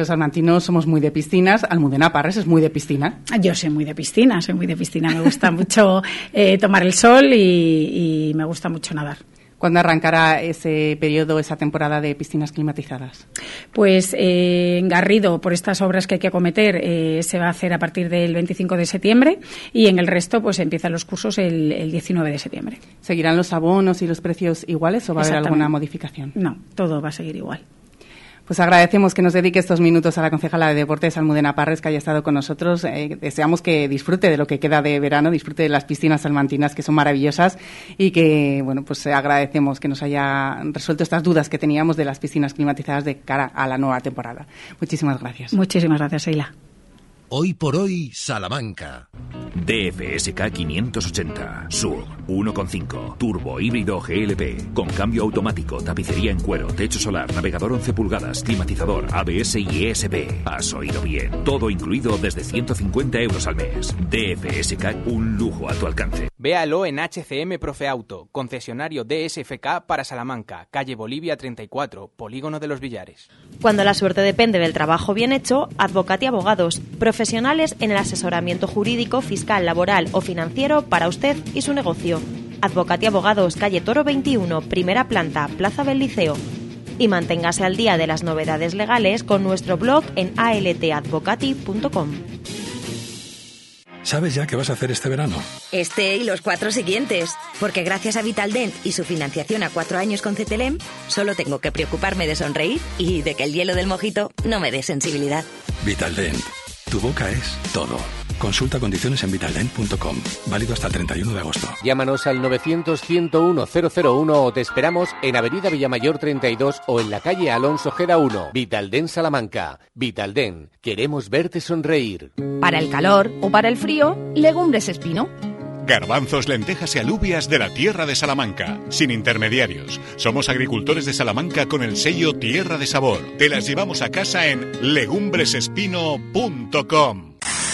Los salmantinos somos muy de piscinas, Almudena Parres es muy de piscina. Yo soy muy de piscina, soy muy de piscina. Me gusta mucho eh, tomar el sol y, y me gusta mucho nadar. ¿Cuándo arrancará ese periodo, esa temporada de piscinas climatizadas? Pues eh, en Garrido, por estas obras que hay que acometer, eh, se va a hacer a partir del 25 de septiembre y en el resto pues empiezan los cursos el, el 19 de septiembre. ¿Seguirán los abonos y los precios iguales o va a haber alguna modificación? No, todo va a seguir igual. Pues agradecemos que nos dedique estos minutos a la concejala de Deportes, Almudena Parres, que haya estado con nosotros. Eh, deseamos que disfrute de lo que queda de verano, disfrute de las piscinas salmantinas, que son maravillosas, y que, bueno, pues agradecemos que nos haya resuelto estas dudas que teníamos de las piscinas climatizadas de cara a la nueva temporada. Muchísimas gracias. Muchísimas gracias, Eila. Hoy por hoy, Salamanca. DFSK 580, SUV 1.5, turbo híbrido GLP, con cambio automático, tapicería en cuero, techo solar, navegador 11 pulgadas, climatizador, ABS y ESP. Has oído bien, todo incluido desde 150 euros al mes. DFSK, un lujo a tu alcance. Véalo en HCM Profe Auto, concesionario DSFK para Salamanca, calle Bolivia 34, Polígono de los Villares. Cuando la suerte depende del trabajo bien hecho, Advocati Abogados, profesionales en el asesoramiento jurídico, fiscal, laboral o financiero para usted y su negocio. Advocati Abogados, calle Toro 21, primera planta, Plaza del Liceo. Y manténgase al día de las novedades legales con nuestro blog en altadvocati.com. ¿Sabes ya qué vas a hacer este verano? Este y los cuatro siguientes. Porque gracias a Vitaldent y su financiación a cuatro años con CTLM, solo tengo que preocuparme de sonreír y de que el hielo del mojito no me dé sensibilidad. Vitaldent. Tu boca es todo. Consulta condiciones en vitaldent.com. Válido hasta el 31 de agosto. Llámanos al 900-101-001 o te esperamos en Avenida Villamayor 32 o en la calle Alonso Gera 1. Vitalden Salamanca. Vitalden. Queremos verte sonreír. Para el calor o para el frío, legumbres espino. Garbanzos, lentejas y alubias de la tierra de Salamanca, sin intermediarios. Somos agricultores de Salamanca con el sello Tierra de Sabor. Te las llevamos a casa en legumbresespino.com.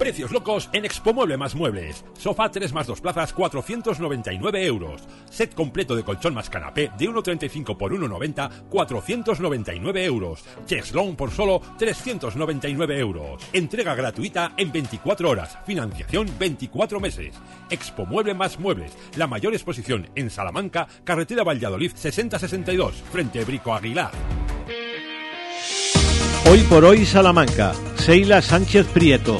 Precios locos en Expo Mueble más Muebles. Sofá 3 más 2 plazas 499 euros. Set completo de colchón más canapé de 1,35 por 1,90 499 euros. Cheslong por solo 399 euros. Entrega gratuita en 24 horas. Financiación 24 meses. Expo Mueble más Muebles. La mayor exposición en Salamanca, carretera Valladolid 6062, frente Brico Aguilar. Hoy por hoy Salamanca. Seila Sánchez Prieto.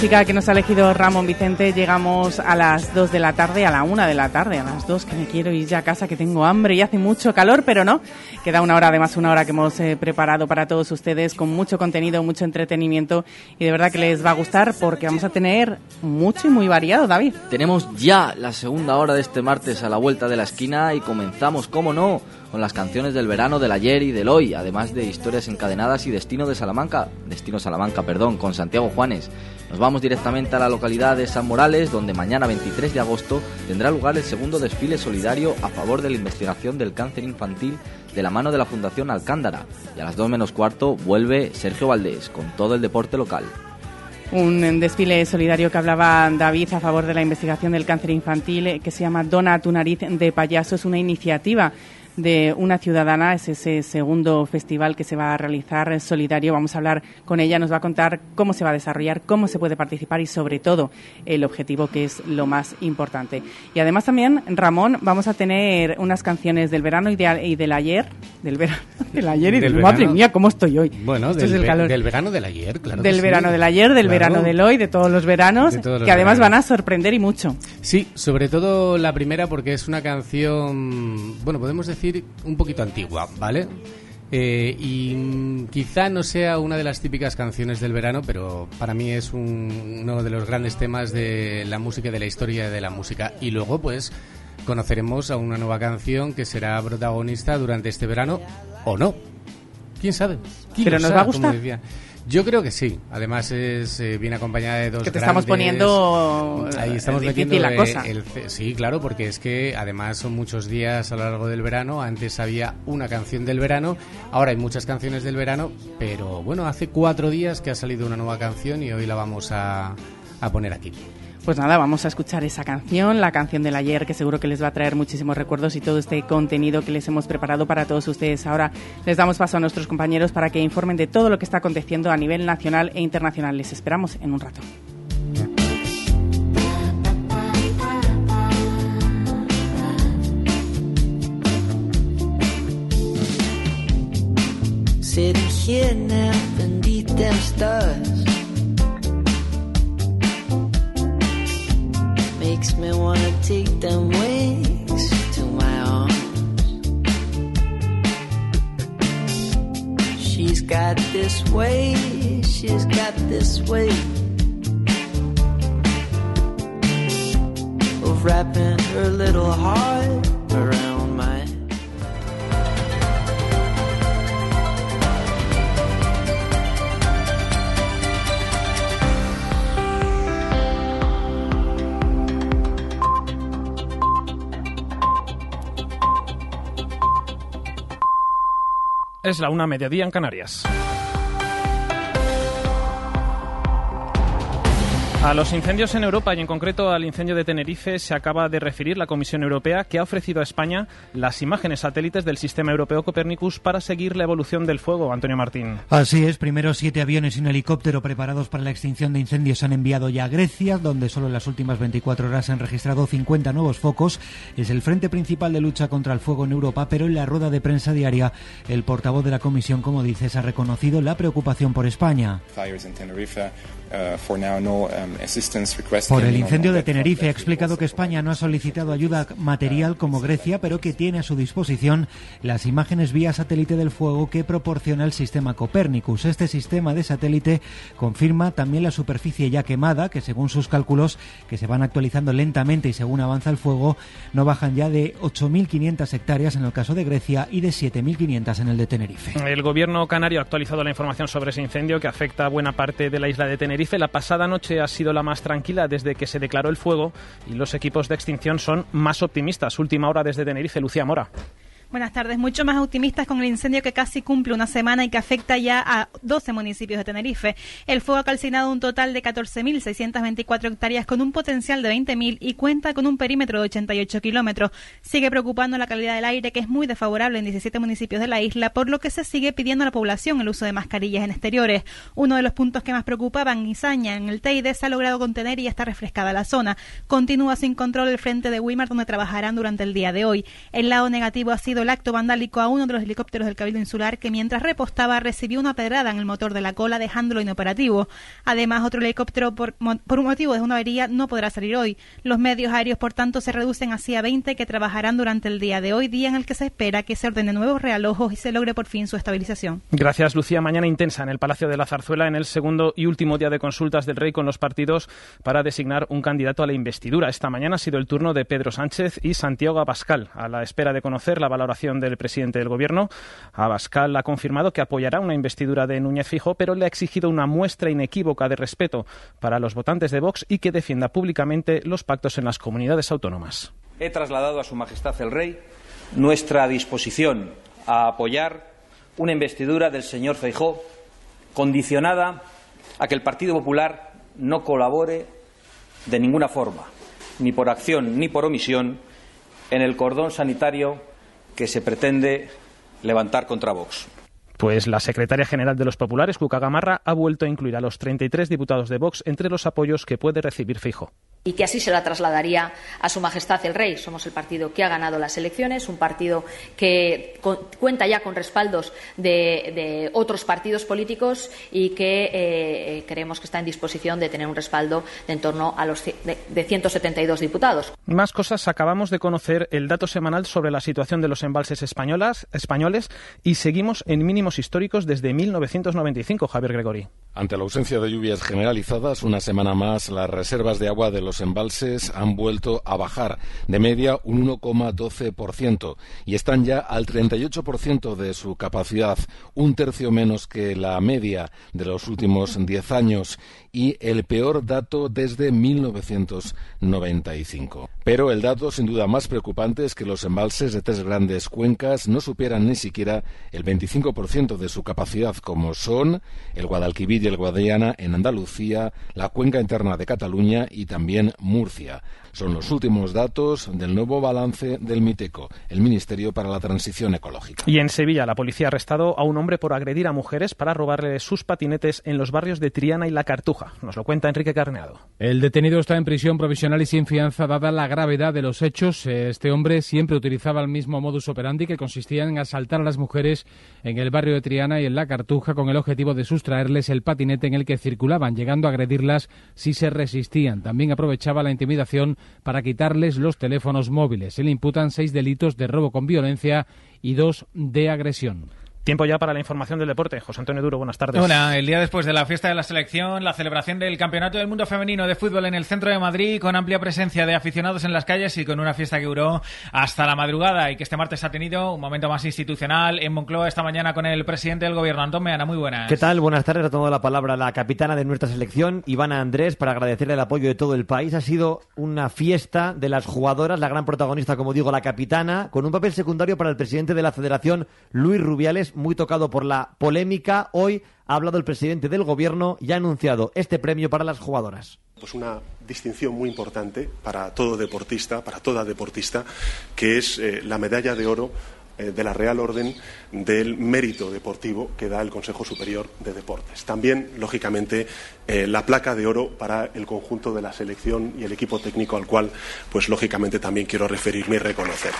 Música que nos ha elegido Ramón Vicente, llegamos a las 2 de la tarde, a la 1 de la tarde, a las 2, que me quiero ir ya a casa, que tengo hambre y hace mucho calor, pero no. Queda una hora, además, una hora que hemos eh, preparado para todos ustedes, con mucho contenido, mucho entretenimiento, y de verdad que les va a gustar porque vamos a tener mucho y muy variado, David. Tenemos ya la segunda hora de este martes a la vuelta de la esquina y comenzamos, cómo no, con las canciones del verano, del ayer y del hoy, además de historias encadenadas y destino de Salamanca, destino Salamanca, perdón, con Santiago Juanes. Nos vamos directamente a la localidad de San Morales, donde mañana 23 de agosto tendrá lugar el segundo desfile solidario a favor de la investigación del cáncer infantil de la mano de la Fundación Alcándara. Y a las 2 menos cuarto vuelve Sergio Valdés con todo el deporte local. Un desfile solidario que hablaba David a favor de la investigación del cáncer infantil eh, que se llama Dona tu nariz de payaso. Es una iniciativa de una ciudadana, es ese segundo festival que se va a realizar solidario. Vamos a hablar con ella, nos va a contar cómo se va a desarrollar, cómo se puede participar y sobre todo el objetivo que es lo más importante. Y además también, Ramón, vamos a tener unas canciones del verano y, de- y del ayer, del verano, del ayer y del, Del madre mía, cómo estoy hoy. Bueno, Esto del, es el calor. del verano del ayer, claro. del sí. verano del ayer, del Claro. verano del hoy, de todos los veranos, De todos los que además veranos. van a sorprender y mucho. Sí, sobre todo la primera porque es una canción, bueno, podemos decir un poquito antigua, ¿vale? Eh, y quizá no sea una de las típicas canciones del verano, pero para mí es un- uno de los grandes temas de la música y de la historia de la música. Y luego, pues, conoceremos a una nueva canción que será protagonista durante este verano o no. ¿Quién sabe? ¿Quién Pero nos sabe, va a gustar. Yo creo que sí. Además es eh, viene acompañada de dos Que te estamos poniendo, Ahí eh, estamos metiendo la eh, cosa. el sí, claro, porque es que además son muchos días a lo largo del verano. Antes había una canción del verano, ahora hay muchas canciones del verano, pero bueno, hace cuatro días que ha salido una nueva canción y hoy la vamos a, a poner aquí. Pues nada, vamos a escuchar esa canción, la canción del ayer, que seguro que les va a traer muchísimos recuerdos y todo este contenido que les hemos preparado para todos ustedes. Ahora les damos paso a nuestros compañeros para que informen de todo lo que está aconteciendo a nivel nacional e internacional. Les esperamos en un rato. Makes me wanna take them wings to my arms. She's got this way, she's got this way of wrapping her little heart Es la una mediodía en Canarias. A los incendios en Europa y en concreto al incendio de Tenerife se acaba de referir la Comisión Europea que ha ofrecido a España las imágenes satélites del sistema europeo Copernicus para seguir la evolución del fuego. Antonio Martín. Así es, primero siete aviones y un helicóptero preparados para la extinción de incendios se han enviado ya a Grecia, donde solo en las últimas 24 horas se han registrado 50 nuevos focos. Es el frente principal de lucha contra el fuego en Europa, pero en la rueda de prensa diaria el portavoz de la Comisión, como dices, ha reconocido la preocupación por España. Por el incendio de Tenerife ha explicado que España no ha solicitado ayuda material como Grecia, pero que tiene a su disposición las imágenes vía satélite del fuego que proporciona el sistema Copernicus. Este sistema de satélite confirma también la superficie ya quemada, que según sus cálculos, que se van actualizando lentamente y según avanza el fuego, no bajan ya de 8.500 hectáreas en el caso de Grecia y de 7.500 en el de Tenerife. El gobierno canario ha actualizado la información sobre ese incendio que afecta a buena parte de la isla de Tenerife. La pasada noche ha sido la más tranquila desde que se declaró el fuego y los equipos de extinción son más optimistas. Última hora desde Tenerife, Lucía Mora. Buenas tardes. Mucho más optimistas con el incendio que casi cumple una semana y que afecta ya a 12 municipios de Tenerife. El fuego ha calcinado un total de 14.624 hectáreas con un potencial de 20.000 y cuenta con un perímetro de 88 kilómetros. Sigue preocupando la calidad del aire, que es muy desfavorable en 17 municipios de la isla, por lo que se sigue pidiendo a la población el uso de mascarillas en exteriores. Uno de los puntos que más preocupaban, Izaña, en el Teide, se ha logrado contener y está refrescada la zona. Continúa sin control el frente de Weimar, donde trabajarán durante el día de hoy. El lado negativo ha sido el acto vandálico a uno de los helicópteros del Cabildo Insular que mientras repostaba recibió una pedrada en el motor de la cola dejándolo inoperativo. Además, otro helicóptero por, por un motivo de una avería no podrá salir hoy. Los medios aéreos, por tanto, se reducen así a 20 que trabajarán durante el día de hoy, día en el que se espera que se ordenen nuevos realojos y se logre por fin su estabilización. Gracias, Lucía. Mañana intensa en el Palacio de la Zarzuela en el segundo y último día de consultas del Rey con los partidos para designar un candidato a la investidura. Esta mañana ha sido el turno de Pedro Sánchez y Santiago Abascal, a la espera de conocer la valoración del presidente del Gobierno. Abascal ha confirmado que apoyará una investidura de Núñez Fijo, pero le ha exigido una muestra inequívoca de respeto para los votantes de Vox y que defienda públicamente los pactos en las comunidades autónomas. He trasladado a Su Majestad el Rey nuestra disposición a apoyar una investidura del señor Feijó condicionada a que el Partido Popular no colabore de ninguna forma, ni por acción ni por omisión, en el cordón sanitario que se pretende levantar contra Vox. Pues la secretaria general de los populares, Cuca Gamarra, ha vuelto a incluir a los 33 diputados de Vox entre los apoyos que puede recibir Fijo y que así se la trasladaría a Su Majestad el Rey. Somos el partido que ha ganado las elecciones, un partido que cuenta ya con respaldos de, de otros partidos políticos y que eh, creemos que está en disposición de tener un respaldo de en torno a los de, de 172 diputados. Más cosas. Acabamos de conocer el dato semanal sobre la situación de los embalses españolas, españoles y seguimos en mínimos históricos desde 1995, Javier Gregori. Ante la ausencia de lluvias generalizadas, una semana más las reservas de agua de los embalses han vuelto a bajar de media un 1,12% y están ya al 38% de su capacidad, un tercio menos que la media de los últimos 10 años y el peor dato desde 1995. Pero el dato sin duda más preocupante es que los embalses de tres grandes cuencas no superan ni siquiera el 25% de su capacidad, como son el Guadalquivir y el Guadiana en Andalucía, la cuenca interna de Cataluña y también Murcia. Son los últimos datos del nuevo balance del MITECO, el Ministerio para la Transición Ecológica. Y en Sevilla, la policía ha arrestado a un hombre por agredir a mujeres para robarle sus patinetes en los barrios de Triana y La Cartuja. Nos lo cuenta Enrique Carneado. El detenido está en prisión provisional y sin fianza, dada la gravedad de los hechos. Este hombre siempre utilizaba el mismo modus operandi que consistía en asaltar a las mujeres en el barrio de Triana y en La Cartuja con el objetivo de sustraerles el patinete en el que circulaban, llegando a agredirlas si se resistían. También aprovechaba la intimidación para quitarles los teléfonos móviles. Se le imputan seis delitos de robo con violencia y dos de agresión. Tiempo ya para la información del deporte. José Antonio Duro, buenas tardes. Hola, el día después de la fiesta de la selección, la celebración del Campeonato del Mundo Femenino de Fútbol en el centro de Madrid, con amplia presencia de aficionados en las calles y con una fiesta que duró hasta la madrugada y que este martes ha tenido un momento más institucional en Moncloa esta mañana con el presidente del gobierno, Antón Meana. Muy buenas. ¿Qué tal? Buenas tardes. Ha tomado la palabra la capitana de nuestra selección, Ivana Andrés, para agradecerle el apoyo de todo el país. Ha sido una fiesta de las jugadoras, la gran protagonista, como digo, la capitana, con un papel secundario para el presidente de la federación, Luis Rubiales, muy tocado por la polémica. Hoy ha hablado el presidente del gobierno y ha anunciado este premio para las jugadoras. Pues una distinción muy importante para todo deportista, para toda deportista, que es eh, la medalla de oro eh, de la Real Orden del Mérito Deportivo que da el Consejo Superior de Deportes. También, lógicamente, eh, la placa de oro para el conjunto de la selección y el equipo técnico al cual, pues lógicamente, también quiero referirme y reconocer.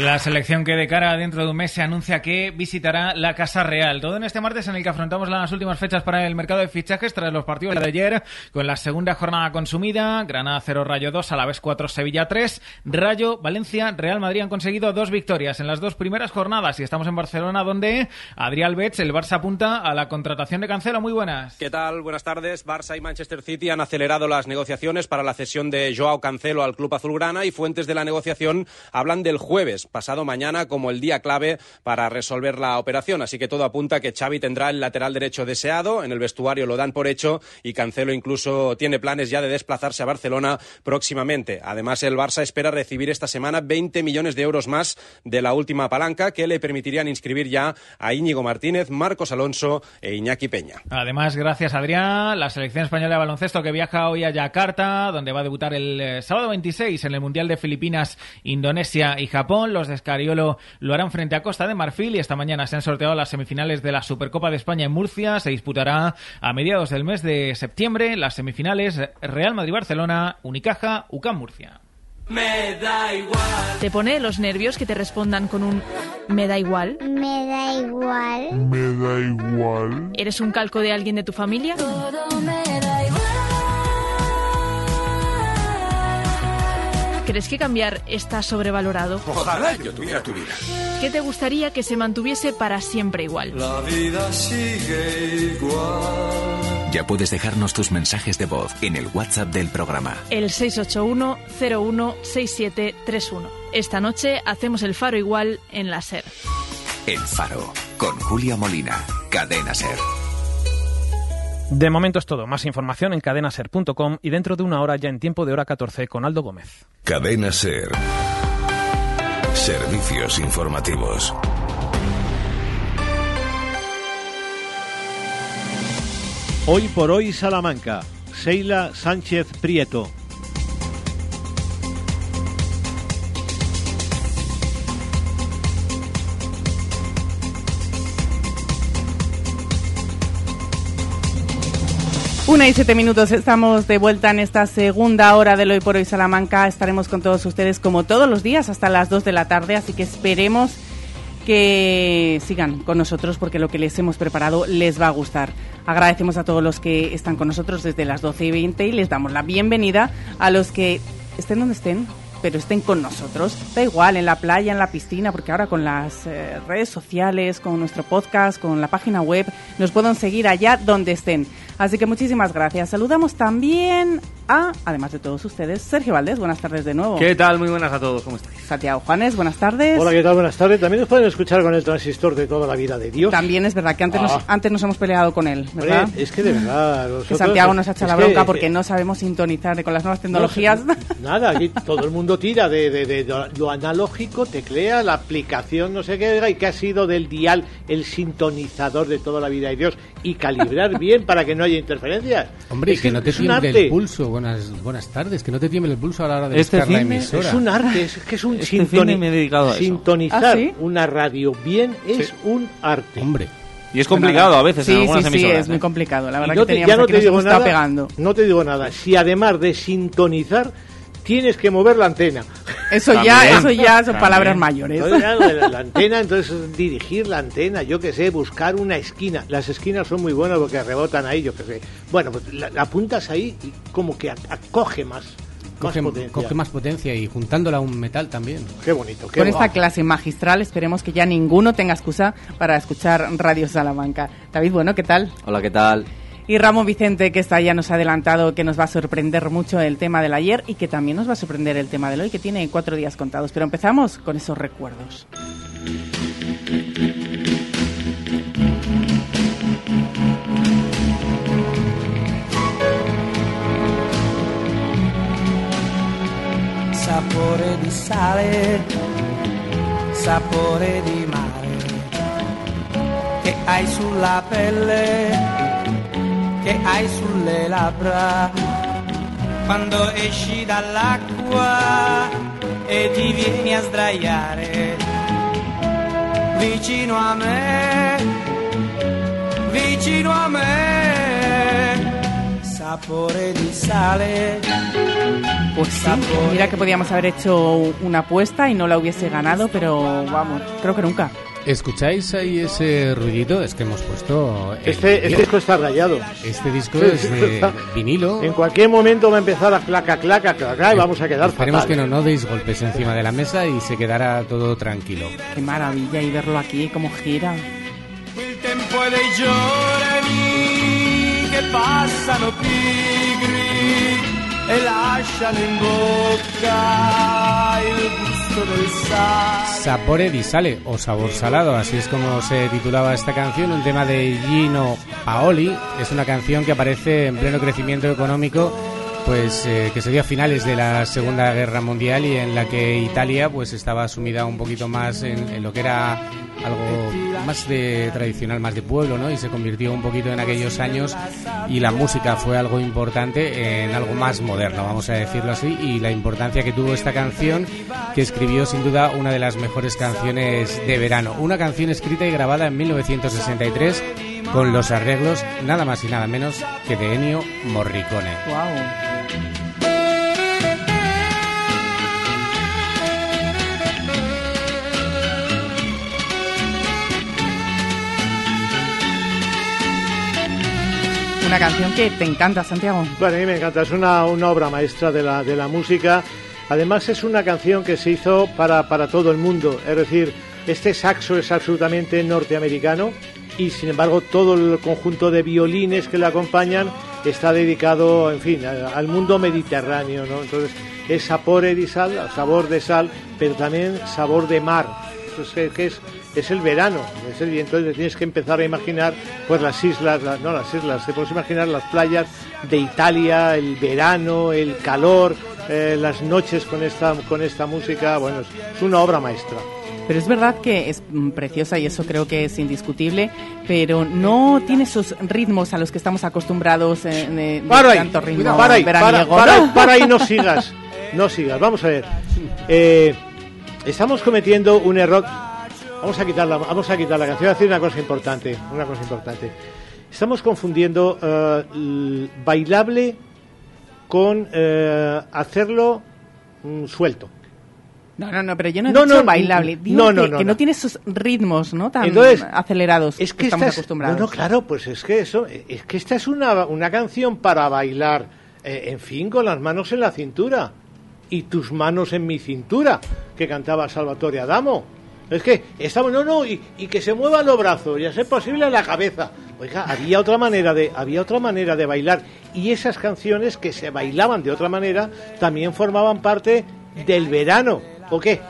La selección que de cara dentro de un mes se anuncia que visitará la Casa Real. Todo en este martes en el que afrontamos las últimas fechas para el mercado de fichajes tras los partidos de ayer con la segunda jornada consumida. Granada 0, Rayo 2, a la vez 4, Sevilla 3. Rayo, Valencia, Real Madrid han conseguido dos victorias en las dos primeras jornadas y estamos en Barcelona donde Adrián Betts, el Barça apunta a la contratación de Cancelo. Muy buenas. ¿Qué tal? Buenas tardes. Barça y Manchester City han acelerado las negociaciones para la cesión de Joao Cancelo al club azulgrana y fuentes de la negociación hablan del jueves pasado mañana como el día clave para resolver la operación. Así que todo apunta a que Xavi tendrá el lateral derecho deseado. En el vestuario lo dan por hecho y Cancelo incluso tiene planes ya de desplazarse a Barcelona próximamente. Además, el Barça espera recibir esta semana 20 millones de euros más de la última palanca que le permitirían inscribir ya a Íñigo Martínez, Marcos Alonso e Iñaki Peña. Además, gracias Adrián, la selección española de baloncesto que viaja hoy a Yakarta, donde va a debutar el eh, sábado 26 en el Mundial de Filipinas, Indonesia y Japón. Los de Escariolo lo harán frente a Costa de Marfil y esta mañana se han sorteado las semifinales de la Supercopa de España en Murcia. Se disputará a mediados del mes de septiembre las semifinales Real Madrid-Barcelona, Unicaja, UCAM Murcia. Me da igual. ¿Te pone los nervios que te respondan con un me da igual? Me da igual. Me da igual. ¿Eres un calco de alguien de tu familia? Todo me da ¿Crees que cambiar está sobrevalorado? Ojalá yo tuviera tu vida. ¿Qué te gustaría que se mantuviese para siempre igual? La vida sigue igual. Ya puedes dejarnos tus mensajes de voz en el WhatsApp del programa. El 681-016731. Esta noche hacemos el faro igual en la SER. El Faro, con Julia Molina, Cadena Ser. De momento es todo. Más información en cadenaser.com y dentro de una hora ya en tiempo de hora 14 con Aldo Gómez. Cadena Ser. Servicios informativos. Hoy por hoy Salamanca. Seila Sánchez Prieto. Una y siete minutos, estamos de vuelta en esta segunda hora del Hoy por Hoy Salamanca. Estaremos con todos ustedes como todos los días hasta las 2 de la tarde, así que esperemos que sigan con nosotros porque lo que les hemos preparado les va a gustar. Agradecemos a todos los que están con nosotros desde las 12 y 20 y les damos la bienvenida a los que estén donde estén, pero estén con nosotros. Da igual, en la playa, en la piscina, porque ahora con las eh, redes sociales, con nuestro podcast, con la página web, nos pueden seguir allá donde estén. Así que muchísimas gracias. Saludamos también a, además de todos ustedes, Sergio Valdés. Buenas tardes de nuevo. ¿Qué tal? Muy buenas a todos. ¿Cómo estáis? Santiago Juanes, buenas tardes. Hola, ¿qué tal? Buenas tardes. También nos pueden escuchar con el transistor de toda la vida de Dios. También es verdad que antes, Ah. nos, antes nos hemos peleado con él, ¿verdad? Hombre, es que de verdad. que Santiago nos ha echado la bronca que- porque no sabemos sintonizar con las nuevas No, tecnologías. nada, aquí todo el mundo tira de, de- de lo analógico, teclea la aplicación, no sé qué, y que ha sido del dial el sintonizador de toda la vida de Dios y calibrar bien para que no haya interferencias. Hombre, Es que no te arte. el pulso. Buenas, buenas tardes. Que no te tiemble el pulso a la hora de Este buscar la emisora. Es un arte, es que es un Este sintoni- me he dedicado a eso. sintonizar ¿Ah, sí? una radio bien es Sí. un arte. Hombre. Y es complicado a veces sí, en algunas sí, sí, emisoras. es muy ¿eh? complicado. La verdad no que te- ya no te digo nada, pegando. no te digo nada. Si además de sintonizar tienes que mover la antena. Eso ya, eso ya son también. palabras mayores. Entonces, la, la antena, entonces dirigir la antena, yo que sé, buscar una esquina. Las esquinas son muy buenas porque rebotan ahí, yo que sé. Bueno, pues la, la apuntas ahí y como que ac- acoge más. Coge, más potencia. coge más potencia y juntándola a un metal también. Qué bonito. Qué Con esta clase magistral esperemos que ya ninguno tenga excusa para escuchar Radio Salamanca. David, bueno, ¿qué tal? Hola, ¿qué tal? Y Ramón Vicente, que está ya nos ha adelantado que nos va a sorprender mucho el tema del ayer y que también nos va a sorprender el tema del hoy, que tiene cuatro días contados. Pero empezamos con esos recuerdos. sapore di sale, sapore di mare, che hai sulla pelle, che hai sulle labbra, quando esci dall'acqua e ti vieni a sdraiare vicino a me, vicino a me, sapore di sale. Pues sí, mira que podíamos haber hecho una apuesta y no la hubiese ganado, pero vamos, creo que nunca. ¿Escucháis ahí ese ruidito? Es que hemos puesto... el Este, este vinilo. disco está rayado. Este disco es de vinilo. En cualquier momento va a empezar a claca, claca, claca y vamos a quedar Esperemos fatal. que no, no deis golpes encima de la mesa y se quedará todo tranquilo. Qué maravilla y verlo aquí, cómo gira. Il tempo è dei giorni che passano pigri e lasciano in bocca il gusto. Sapore di sale o sabor salado, así es como se titulaba esta canción, un tema de Gino Paoli. Es una canción que aparece en pleno crecimiento económico, pues eh, que se dio a finales de la Segunda Guerra Mundial y en la que Italia pues estaba sumida un poquito más en, en lo que era algo más de tradicional, más de pueblo, ¿no? Y se convirtió un poquito en aquellos años y la música fue algo importante en algo más moderno, vamos a decirlo así, y la importancia que tuvo esta canción que escribió sin duda una de las mejores canciones de verano, una canción escrita y grabada en 1963 con los arreglos nada más y nada menos que de Ennio Morricone. Una canción que te encanta, Santiago. Bueno, a mí me encanta, es una, una obra maestra de la, de la música. Además es una canción que se hizo para, para todo el mundo, es decir, este saxo es absolutamente norteamericano y sin embargo todo el conjunto de violines que le acompañan está dedicado, en fin, al mundo mediterráneo. Entonces es sapore di sal, sabor de sal, pero también sabor de mar. Que es, es el verano, es el, y entonces tienes que empezar a imaginar pues las islas, las- no las islas, te puedes imaginar las playas de Italia, el verano, el calor, eh, las noches con esta, con esta música, bueno, es, es una obra maestra. Pero es verdad que es mm, preciosa y eso creo que es indiscutible, pero no tiene esos ritmos a los que estamos acostumbrados eh, de, de Para ahí, tanto ritmo para ahí, para, para, para ahí, no sigas, no sigas. Vamos a ver, Eh, estamos cometiendo un error. Vamos a quitar la, vamos a quitar la canción. Voy a decir una cosa importante, una cosa importante. Estamos confundiendo l- bailable con eh, hacerlo mm, suelto. No, no, no, pero yo no he No, dicho no, bailable. Digo no, que, no, no, que no no. tiene esos ritmos no tan Entonces, acelerados es que estamos esta es- acostumbrados. No, no, claro, pues es que eso, es que esta es una, una canción para bailar, eh, en fin, con las manos en la cintura y tus manos en mi cintura, que cantaba Salvatore Adamo. Es que estamos, no, no, y, que se muevan los brazos, y a ser posible la cabeza. Oiga, había otra manera de había otra manera de bailar y esas canciones que se bailaban de otra manera también formaban parte del verano, ¿o qué?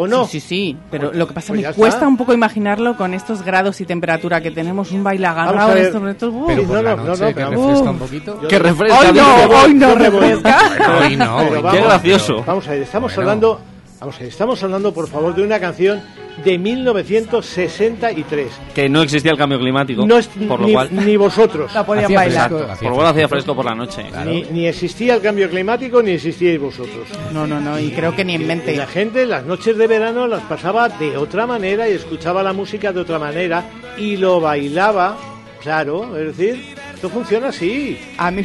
¿O no? Sí, sí, sí, pero lo que pasa Pues me ya cuesta está. un poco imaginarlo con estos grados y temperatura que tenemos, un baile agarrado en estos momentos. ¡uh! Pero por no, la no, noche, no, que refresca ¡uh! un poquito. Que refresca, Hoy no, que hoy no refresca. Hoy no, qué gracioso. Vamos a ver, estamos Bueno. hablando, vamos a ver, estamos hablando por favor de una canción de 1963. Que no existía el cambio climático, No es- por lo ni, cual... ni vosotros. La podían bailar. fresco, por lo cual hacía fresco por la noche. Ni, ni existía el cambio climático ni existíais vosotros. No, no, no, y creo que ni en mente. Y la gente las noches de verano las pasaba de otra manera y escuchaba la música de otra manera y lo bailaba, claro, es decir, esto funciona así. A mí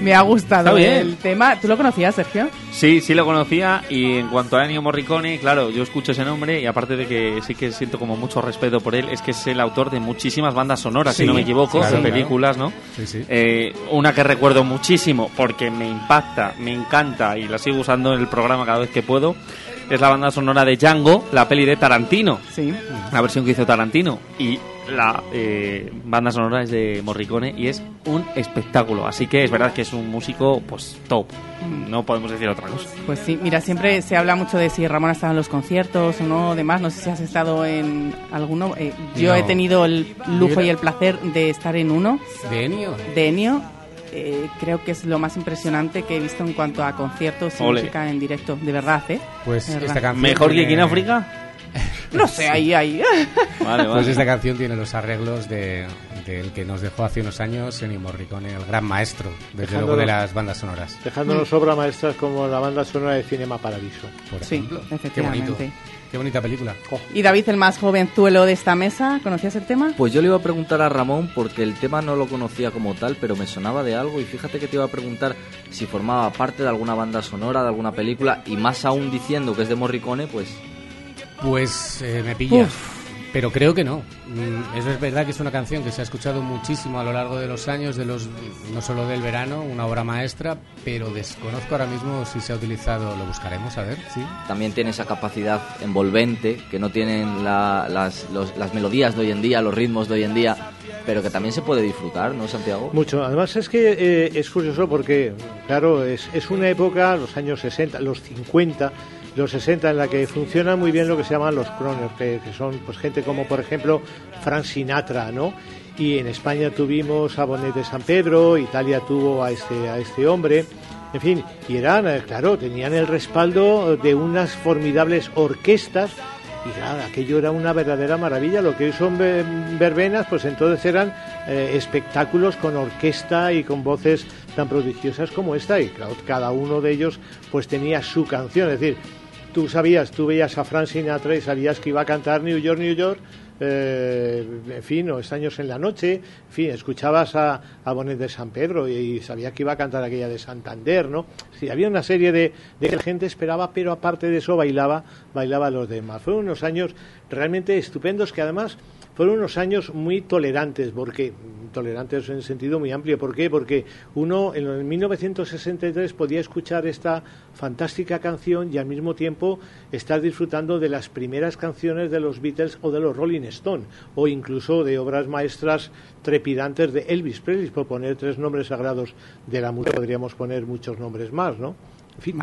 me ha gustado el tema. ¿Tú lo conocías, Sergio? Sí, sí lo conocía y en cuanto a Ennio Morricone, claro, yo escucho ese nombre y aparte de que sí que siento como mucho respeto por él, es que es el autor de muchísimas bandas sonoras, Sí, si no me equivoco, claro, de claro. películas, ¿no? Sí, sí. Eh, una que recuerdo muchísimo porque me impacta, me encanta y la sigo usando en el programa cada vez que puedo, es la banda sonora de Django, la peli de Tarantino. Sí. La versión que hizo Tarantino. Y la eh, banda sonora es de Morricone y es un espectáculo. Así que es verdad que es un músico, pues, top. No podemos decir otra cosa. Pues sí, mira, siempre se habla mucho de si Ramón ha estado en los conciertos o no, demás. No sé si has estado en alguno. Eh, yo No. he tenido el lujo y el placer de estar en uno. ¿De Ennio? De Ennio. Eh, creo que es lo más impresionante que he visto en cuanto a conciertos y Ole. música en directo, de verdad, ¿eh? Pues De verdad. esta canción ¿Mejor que aquí en África? No sé, ahí, ahí. Vale, Pues esta canción tiene los arreglos de, del que nos dejó hace unos años Ennio Morricone, el gran maestro, desde luego, de las bandas sonoras. Dejándonos obras maestras como la banda sonora de Cinema Paradiso. Por Sí, ejemplo. Qué efectivamente. bonito. Qué bonita película. Y David, el más jovenzuelo de esta mesa, ¿conocías el tema? Pues yo le iba a preguntar a Ramón porque el tema no lo conocía como tal, pero me sonaba de algo y fíjate que te iba a preguntar si formaba parte de alguna banda sonora, de alguna película y más aún diciendo que es de Morricone, pues Pues eh, me pillas. Uf. Pero creo que no. Mm, Eso es verdad que es una canción que se ha escuchado muchísimo a lo largo de los años, de los no solo del verano, una obra maestra, pero desconozco ahora mismo si se ha utilizado, lo buscaremos a ver, sí. también tiene esa capacidad envolvente que no tienen la- las, los- las melodías de hoy en día, los ritmos de hoy en día, pero que también se puede disfrutar, ¿no, Santiago? Mucho. Además es que eh, es curioso porque, claro, es, es una época, los años 60, los 50, los 60, en la que funciona muy bien lo que se llaman los croners, que, que son pues gente como, por ejemplo, Frank Sinatra, ¿no? Y en España tuvimos a Bonet de San Pedro, Italia tuvo a este, a este hombre. En fin, y eran, eh, claro, tenían el respaldo de unas formidables orquestas y claro, aquello era una verdadera maravilla. Lo que hoy son ve- verbenas, pues entonces eran eh, espectáculos con orquesta y con voces tan prodigiosas como esta. Y claro, cada uno de ellos pues tenía su canción. Es decir, tú sabías, tú veías a Frank Sinatra y sabías que iba a cantar New York, New York. eh, en fin, o Estaños en la Noche, en fin, escuchabas a, a Bonet de San Pedro y, y sabía que iba a cantar aquella de Santander, ¿no? Sí, había una serie de, de que la gente esperaba, pero aparte de eso bailaba, bailaba los demás. Fueron unos años realmente estupendos que además fueron unos años muy tolerantes, porque tolerantes en sentido muy amplio. ¿Por qué? Porque uno en el 1963 podía escuchar esta fantástica canción y al mismo tiempo estar disfrutando de las primeras canciones de los Beatles o de los Rolling Stone, o incluso de obras maestras trepidantes de Elvis Presley, por poner tres nombres sagrados de la música, podríamos poner muchos nombres más, ¿no? En fin,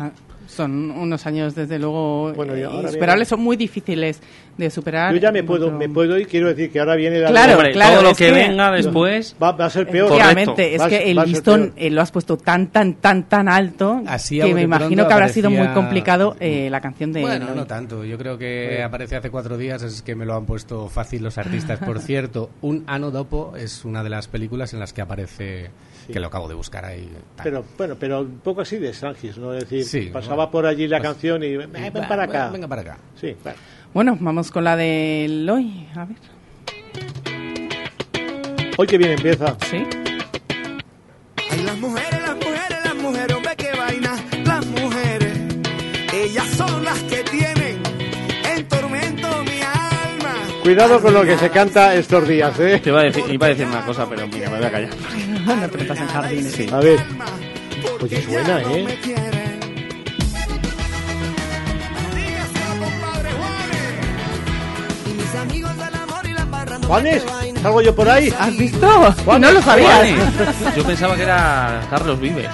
Son unos años, desde luego, Bueno, y eh, son muy difíciles de superar. yo ya me puedo, me puedo ir, quiero decir que ahora viene la Claro, Hombre, claro, todo lo que, que- venga después... va, va a ser peor. Efectivamente, es que el listón eh, lo has puesto tan, tan, tan, tan alto Así que me imagino que habrá sido muy complicado eh, la canción de... Bueno, no tanto. Yo creo que aparece hace cuatro días, es que me lo han puesto fácil los artistas. Por cierto, Un Ano Dopo es una de las películas en las que aparece, que lo acabo de buscar ahí. Pero bueno, pero un poco así de Strangis, ¿no? Es decir, Sí, pasaba bueno, por allí la pues- canción y "Ven, ven para acá. Venga para acá. Sí, claro. Bueno, vamos con la de Eloy, a ver. Hoy que bien empieza. Sí. Ay, las mujeres, las mujeres, las mujeres, hombre, qué vaina. Las mujeres, ellas son las que tienen en tormento mi alma. Cuidado con lo que se canta estos días, ¿eh? Te iba a decir, iba a decir una cosa, pero mira, me voy a callar. No te metas en jardines. A ver. Oye, suena, ¿eh? ¿Juanes? ¿Salgo yo por ahí? ¿Has visto? No lo sabías. Yo pensaba que era Carlos Vives.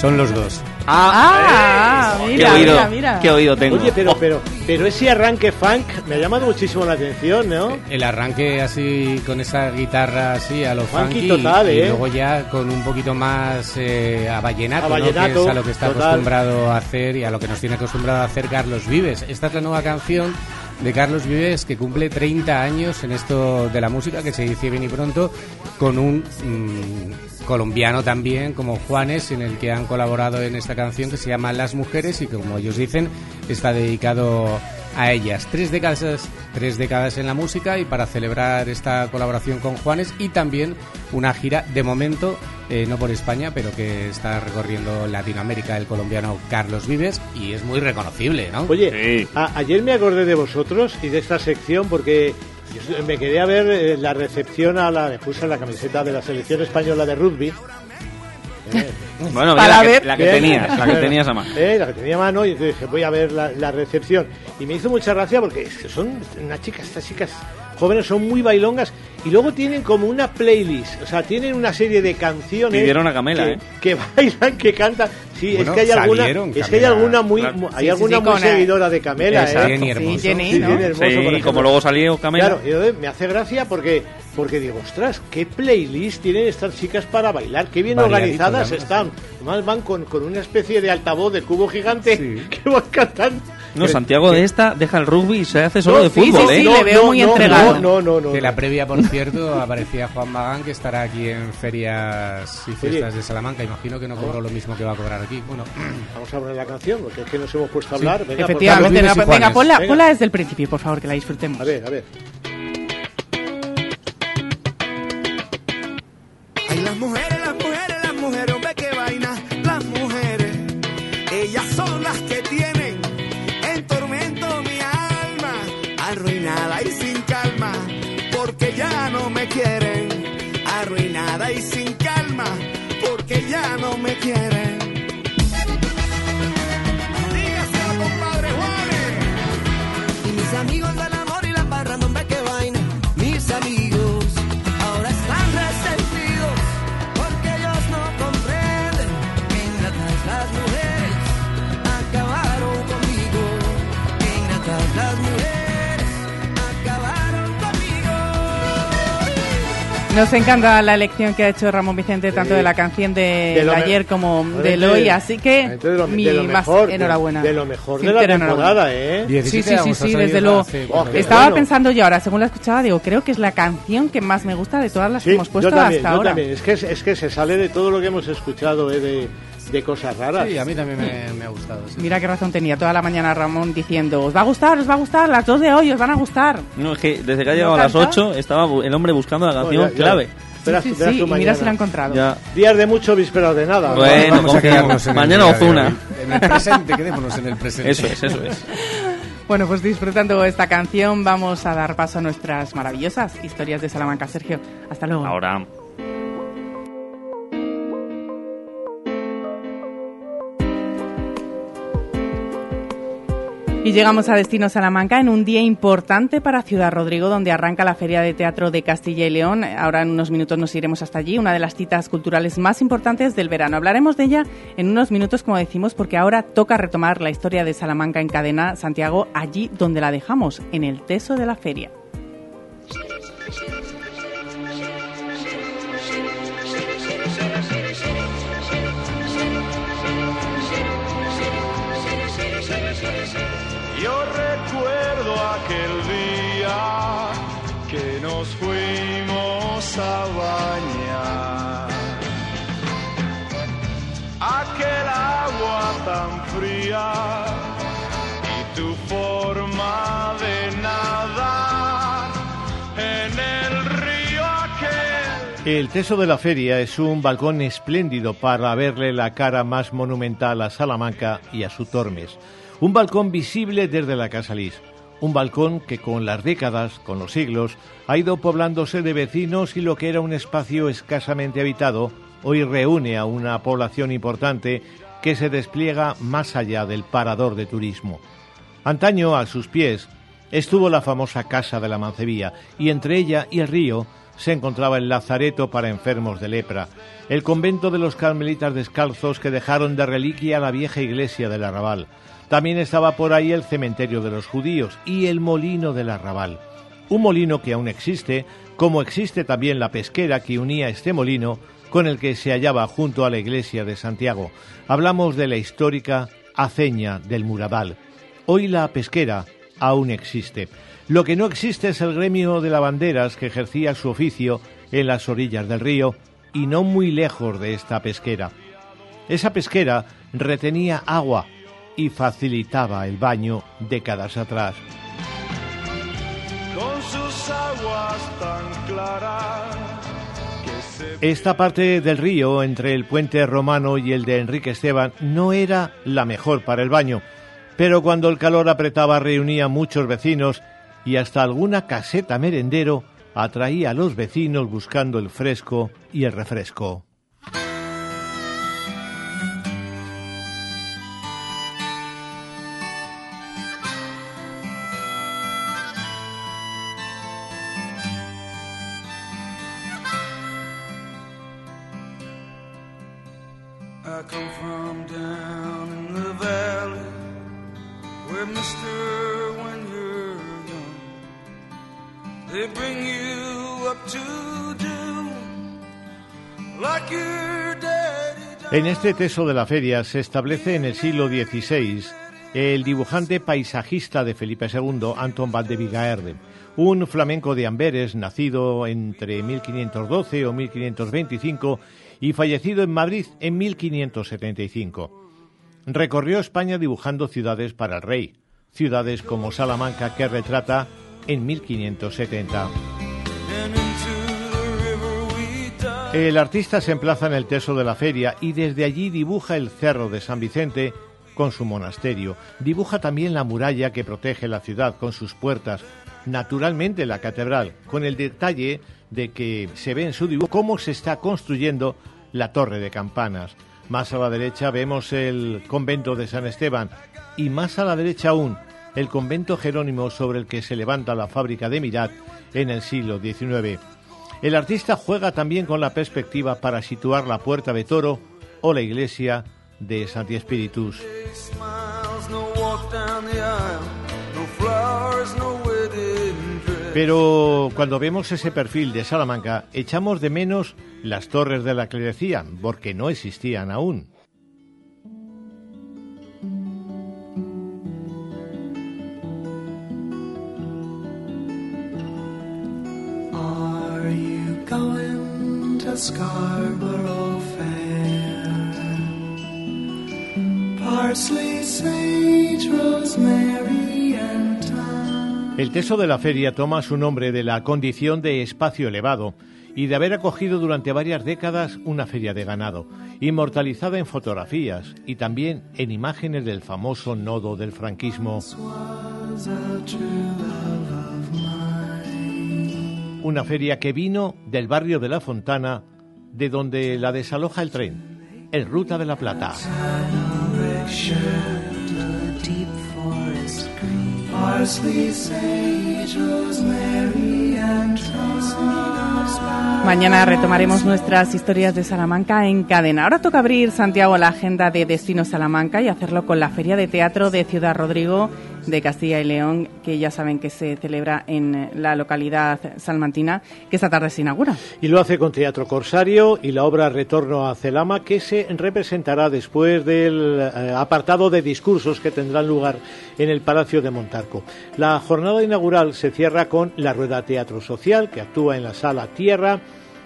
Son los dos. Ah, qué mira, oído, mira, mira. qué oído tengo. Oye, pero, pero, pero ese arranque funk me ha llamado muchísimo la atención, ¿no? El arranque así con esa guitarra así a lo Funky funky, total, y ¿eh? luego ya con un poquito más eh, a vallenato, A ¿no? vallenato, que es a lo que está total. acostumbrado a hacer y a lo que nos tiene acostumbrado a hacer Carlos Vives. Esta es la nueva canción de Carlos Vives que cumple 30 años en esto de la música que se dice bien y pronto con un mm, colombiano también como Juanes en el que han colaborado en esta canción que se llama Las Mujeres y que como ellos dicen está dedicado a ellas. Tres décadas, tres décadas en la música y para celebrar esta colaboración con Juanes y también una gira de momento, eh, no por España, pero que está recorriendo Latinoamérica el colombiano Carlos Vives y es muy reconocible, ¿no? Oye, a- ayer me acordé de vosotros y de esta sección porque yo me quedé a ver eh, la recepción a la... Me puse la camiseta de la selección española de rugby. Eh, Bueno, Para la, ver. que, la que tenías, la que tenías a mano. Eh, la que tenía a mano y entonces dije, voy a ver la, la recepción. Y me hizo mucha gracia porque son unas chicas, estas chicas jóvenes son muy bailongas y luego tienen como una playlist, o sea, tienen una serie de canciones Pidieron a Camela, que, ¿eh? que bailan, que cantan. Sí, Bueno, es que hay alguna, es que hay alguna muy, claro. hay Sí, alguna sí, muy eh, seguidora de Camela, Exacto. ¿eh? Jenny Hermoso. Sí, Jenny, Sí, ¿no? Jenny Hermoso, Sí, por ejemplo. como luego salió Camela. Claro, y me hace gracia porque porque digo, ostras, qué playlist tienen estas chicas para bailar, qué bien Variadito, organizadas están. Además van con, con una especie de altavoz de cubo gigante que van cantando. No, Santiago de esta deja el rugby y se hace solo No, de sí, fútbol, sí, ¿eh? sí, le veo muy entregado. No, no, no. Que no. la previa, por cierto, aparecía Juan Magán, que estará aquí en ferias y fiestas de Salamanca. Imagino que no cobró lo mismo que va a cobrar aquí. Bueno, Vamos a poner la canción, porque es que nos hemos puesto a hablar. Venga, Efectivamente, venga, ponla, Venga. ponla desde el principio, por favor, que la disfrutemos. A ver, a ver. Las mujeres, las mujeres, las mujeres, hombre, qué vaina. Las mujeres, ellas son las que tienen en tormento mi alma, arruinada y sin calma, porque ya no me quieren. Arruinada y sin calma, porque ya no me quieren. Dígaselo, compadre Juanes. Y mis amigos y la Nos encanta la elección que ha hecho Ramón Vicente, tanto Sí. de la canción de, De lo me- ayer como de Realmente- hoy, así que realmente de lo, mi de lo más mejor, enhorabuena. De, lo mejor de la temporada, ¿eh? Sí, 17 sí, sí, sí, desde luego. Oh, Estaba bueno. pensando yo ahora, según la escuchaba, digo, creo que es la canción que más me gusta de todas las que hemos puesto yo también, hasta yo ahora. también. Es que, es que se sale de todo lo que hemos escuchado, ¿eh? de, de cosas raras. sí, a mí también me, me ha gustado. sí. Mira qué razón tenía toda la mañana Ramón diciendo, os va a gustar, os va a gustar, las dos de hoy os van a gustar. No, es que desde que ha ¿No llegado a las canta? 8 estaba el hombre buscando la canción No, ya- ya. clave. Sí, sí, sí, y mira mañana. si la ha encontrado. Ya. Días de mucho, vísperas de nada. Bueno, Vamos a Mañana Ozuna. En el presente, quedémonos en el presente. Eso es, eso es. Bueno, pues disfrutando esta canción vamos a dar paso a nuestras maravillosas historias de Salamanca. Sergio, hasta luego. Ahora. Y llegamos a Destino Salamanca en un día importante para Ciudad Rodrigo, donde arranca la Feria de Teatro de Castilla y León. Ahora en unos minutos nos iremos hasta allí, una de las citas culturales más importantes del verano. Hablaremos de ella en unos minutos, como decimos, porque ahora toca retomar la historia de Salamanca en cadena Santiago, allí donde la dejamos, en el teso de la feria. Aquel día que nos fuimos a bañar. Aquel agua tan fría y tu forma de nadar en el río aquel. El Teso de la Feria es un balcón espléndido para verle la cara más monumental a Salamanca y a su Tormes. Un balcón visible desde la Casa Lis. Un balcón que con las décadas, con los siglos, ha ido poblándose de vecinos y lo que era un espacio escasamente habitado, hoy reúne a una población importante que se despliega más allá del parador de turismo. Antaño, a sus pies, estuvo la famosa Casa de la Mancebía, y entre ella y el río se encontraba el Lazareto para enfermos de lepra, el convento de los carmelitas descalzos que dejaron de reliquia la vieja iglesia del arrabal. También estaba por ahí el cementerio de los judíos y el molino del arrabal. Un molino que aún existe, como existe también la pesquera que unía este molino con el que se hallaba junto a la iglesia de Santiago. Hablamos de la histórica aceña del Muradal. Hoy la pesquera aún existe. Lo que no existe es el gremio de lavanderas que ejercía su oficio en las orillas del río y no muy lejos de esta pesquera. Esa pesquera retenía agua y facilitaba el baño décadas atrás. con sus aguas tan claras que se Esta parte del río, entre el puente romano y el de Enrique Esteban, no era la mejor para el baño, pero cuando el calor apretaba reunía muchos vecinos y hasta alguna caseta merendero atraía a los vecinos buscando el fresco y el refresco. En este teso de la feria se establece en el siglo XVI el dibujante paisajista de Felipe II, Anton van de Vigaerde, un flamenco de Amberes nacido entre 1512 o 1525 y fallecido en Madrid en 1575. Recorrió España dibujando ciudades para el rey, ciudades como Salamanca que retrata en 1570. El artista se emplaza en el teso de la feria y desde allí dibuja el cerro de San Vicente con su monasterio. Dibuja también la muralla que protege la ciudad con sus puertas. Naturalmente la catedral, con el detalle de que se ve en su dibujo cómo se está construyendo la torre de campanas. Más a la derecha vemos el convento de San Esteban y más a la derecha aún el convento Jerónimo sobre el que se levanta la fábrica de Mirat en el siglo XIX. El artista juega también con la perspectiva para situar la puerta de toro o la iglesia de Santi dress Pero cuando vemos ese perfil de Salamanca, echamos de menos las torres de la clerecía, porque no existían aún. Scarborough Fair? Parsley, sage, rosemary, and thyme. El teso de la feria toma su nombre de la condición de espacio elevado y de haber acogido durante varias décadas una feria de ganado, inmortalizada en fotografías y también en imágenes del famoso nodo del franquismo. Una feria que vino del barrio de La Fontana, de donde la desaloja el tren, el Ruta de la Plata. Mañana retomaremos nuestras historias de Salamanca en cadena. Ahora toca abrir, Santiago, la agenda de Destino Salamanca y hacerlo con la Feria de Teatro de Ciudad Rodrigo de Castilla y León, que ya saben que se celebra en la localidad salmantina, que esta tarde se inaugura. Y lo hace con Teatro Corsario y la obra Retorno a Celama, que se representará después del eh, apartado de discursos que tendrán lugar en el Palacio de Montarco. La jornada inaugural se cierra con la Rueda Teatro Social, que actúa en la Sala Tierra,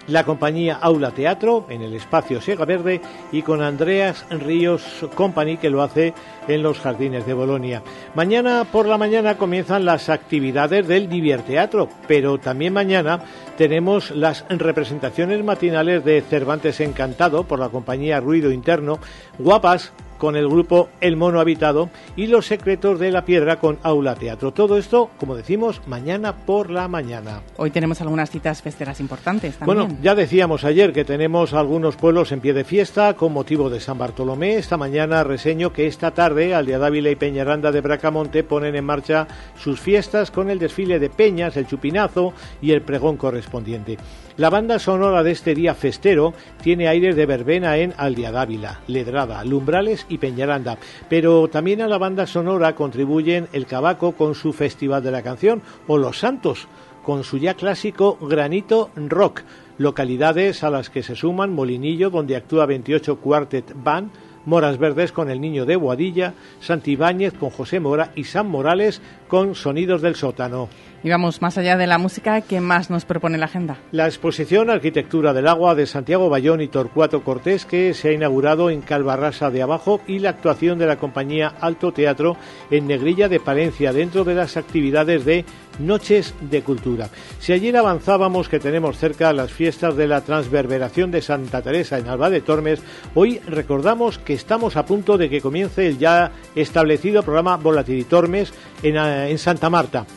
la compañía Aula Teatro en el espacio Sega Verde y con Andreas Ríos Company que lo hace en los jardines de Bolonia. Mañana por la mañana comienzan las actividades del Divierteatro, pero también mañana tenemos las representaciones matinales de Cervantes Encantado por la compañía Ruido Interno, Guapas con el grupo El Mono Habitado y Los Secretos de la Piedra con Aula Teatro. Todo esto, como decimos, mañana por la mañana. Hoy tenemos algunas citas festeras importantes también. Bueno, ya decíamos ayer que tenemos algunos pueblos en pie de fiesta con motivo de San Bartolomé. Esta mañana reseño que esta tarde Aldea Dávila y Peñaranda de Bracamonte ponen en marcha sus fiestas con el desfile de peñas, el chupinazo y el pregón correspondiente. La banda sonora de este día festero tiene aires de verbena en Aldea Dávila, Ledrada, Lumbrales y Peñaranda, pero también a la banda sonora contribuyen el Cabaco con su Festival de la Canción o Los Santos con su ya clásico Granito Rock, localidades a las que se suman Molinillo, donde actúa 28 Quartet Band, Moras Verdes con el Niño de Boadilla, Santibáñez con José Mora y San Morales con Sonidos del Sótano. Y vamos más allá de la música, ¿qué más nos propone la agenda? La exposición Arquitectura del Agua de Santiago Bayón y Torcuato Cortés, que se ha inaugurado en Calvarrasa de Abajo, y la actuación de la compañía Alto Teatro en Negrilla de Palencia, dentro de las actividades de Noches de Cultura. Si ayer avanzábamos que tenemos cerca las fiestas de la Transverberación de Santa Teresa en Alba de Tormes, hoy recordamos que estamos a punto de que comience el ya establecido programa Volatilitormes en, eh, en Santa Marta.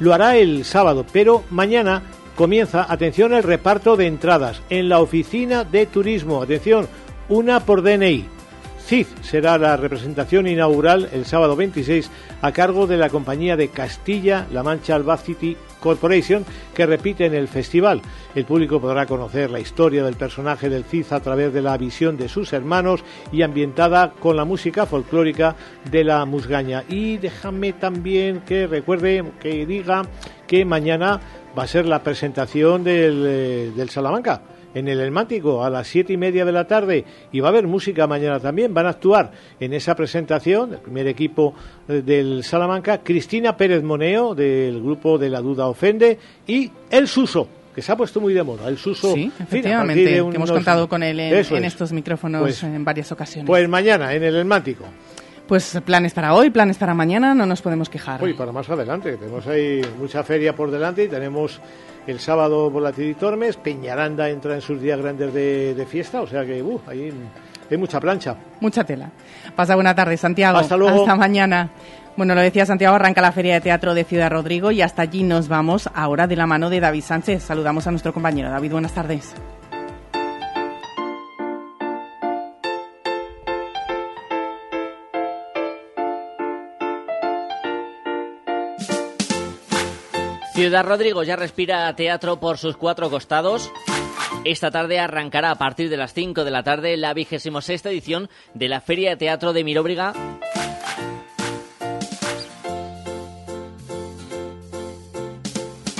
Lo hará el sábado, pero mañana comienza, atención, el reparto de entradas en la oficina de turismo. Atención, una por DNI. CID será la representación inaugural el sábado 26 a cargo de la compañía de Castilla-La Mancha Albacity Corporation que repite en el festival. El público podrá conocer la historia del personaje del Cid a través de la visión de sus hermanos y ambientada con la música folclórica de la musgaña. Y déjame también que recuerde, que diga que mañana va a ser la presentación del, eh, del Salamanca en el Elmático a las siete y media de la tarde y va a haber música mañana también. Van a actuar en esa presentación, el primer equipo eh, del Salamanca, Cristina Pérez Moneo del grupo de La Duda Ofende y El Suso que se ha puesto muy de moda, el Suso. Sí, fin, efectivamente, partir de que unos- hemos contado con él en, en es. estos micrófonos Pues- en varias ocasiones. Pues mañana en el Elmático. Pues planes para hoy, planes para mañana, no nos podemos quejar. Uy, para más adelante. Tenemos ahí mucha feria por delante y tenemos el sábado Volatil y Tormes. Peñaranda entra en sus días grandes de, de fiesta, o sea que uh, ahí hay mucha plancha. Mucha tela. Pasa buena tarde, Santiago. Hasta luego. Hasta mañana. Bueno, lo decía Santiago, arranca la Feria de Teatro de Ciudad Rodrigo y hasta allí nos vamos ahora de la mano de David Sánchez. Saludamos a nuestro compañero. David, buenas tardes. Ciudad Rodrigo ya respira teatro por sus cuatro costados. Esta tarde arrancará a partir de las 5 de la tarde la vigésimo sexta edición de la Feria de Teatro de Miróbriga.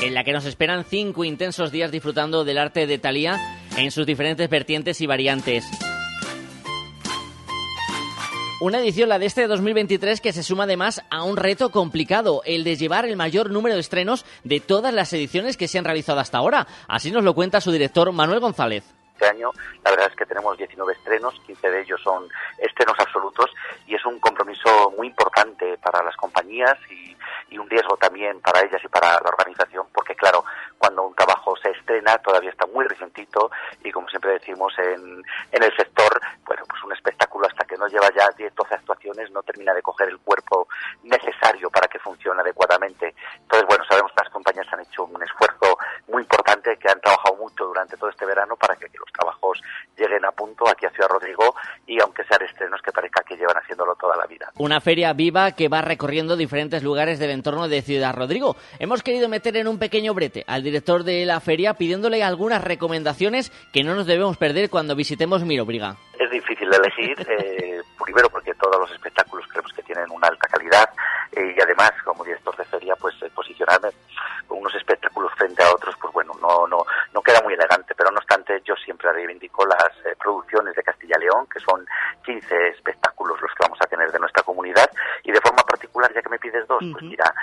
En la que nos esperan cinco intensos días disfrutando del arte de Thalía en sus diferentes vertientes y variantes. Una edición, la de este 2023, que se suma además a un reto complicado, el de llevar el mayor número de estrenos de todas las ediciones que se han realizado hasta ahora. Así nos lo cuenta su director Manuel González. Este año la verdad es que tenemos 19 estrenos, 15 de ellos son estrenos absolutos y es un compromiso muy importante para las compañías y, y un riesgo también para ellas y para la organización porque claro, cuando un trabajo se estrena todavía está muy recientito y como siempre decimos en, en el sector, bueno, pues un espectáculo hasta que no lleva ya 10, 12 actuaciones no termina de coger el cuerpo necesario para que funcione adecuadamente. Entonces, bueno, sabemos que las compañías han hecho un esfuerzo muy importante, que han trabajado mucho durante todo este verano para que los trabajos lleguen a punto aquí a Ciudad Rodrigo y aunque sean estrenos que parezca que llevan haciéndolo toda la vida. Una feria viva que va recorriendo diferentes lugares del entorno de Ciudad Rodrigo. Hemos querido meter en un pequeño brete al director de la feria pidiéndole algunas recomendaciones que no nos debemos perder cuando visitemos Mirobriga. Es difícil elegir, eh, primero porque todos los espectáculos creemos que tienen una alta calidad eh, y además como director de feria pues eh, posicionarme con unos espectáculos frente a otros pues bueno no no no queda muy elegante pero no obstante yo siempre reivindico las eh, producciones de Castilla y León que son 15 espectáculos mm -hmm. pues mira,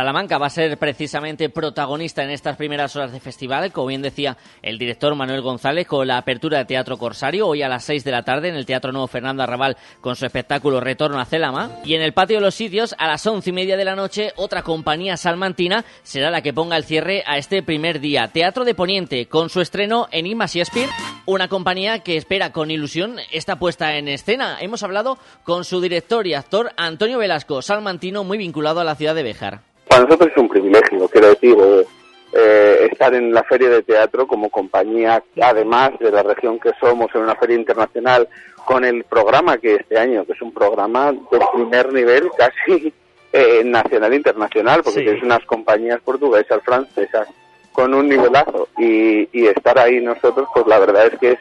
Salamanca va a ser precisamente protagonista en estas primeras horas de festival, como bien decía el director Manuel González, con la apertura de Teatro Corsario, hoy a las 6 de la tarde en el Teatro Nuevo Fernando Arrabal con su espectáculo Retorno a Celama. Y en el Patio de los Sitios, a las once y media de la noche, otra compañía salmantina será la que ponga el cierre a este primer día. Teatro de Poniente, con su estreno en Ima Shakespeare, una compañía que espera con ilusión esta puesta en escena. Hemos hablado con su director y actor Antonio Velasco, salmantino muy vinculado a la ciudad de Béjar. Para nosotros es un privilegio, quiero decir, eh, eh, estar en la feria de teatro como compañía, además de la región que somos, en una feria internacional, con el programa que este año, que es un programa de primer nivel, casi eh, nacional e internacional, porque Sí. tienes unas compañías portuguesas, francesas, con un nivelazo, y, y estar ahí nosotros, pues la verdad es que es,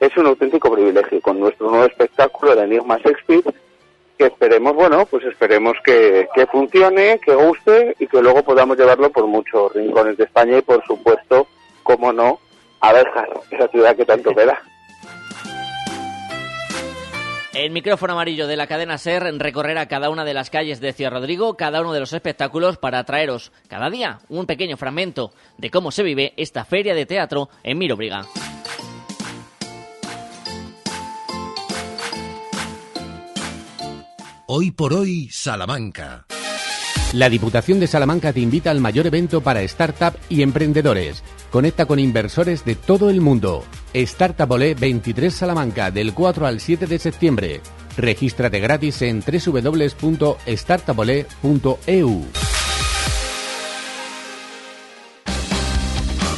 es un auténtico privilegio, con nuestro nuevo espectáculo, el Enigma Shakespeare, que esperemos, bueno, pues esperemos que, funcione, que guste y que luego podamos llevarlo por muchos rincones de España y por supuesto, como no, a Béjar, esa ciudad que tanto queda. El micrófono amarillo de la cadena SER recorrerá cada una de las calles de Ciudad Rodrigo, cada uno de los espectáculos para traeros cada día un pequeño fragmento de cómo se vive esta feria de teatro en Mirobriga. Hoy por hoy, Salamanca. La Diputación de Salamanca te invita al mayor evento para startup y emprendedores. Conecta con inversores de todo el mundo. Startup Olé 23 Salamanca del 4 al 7 de septiembre. Regístrate gratis en www.startupolé.eu.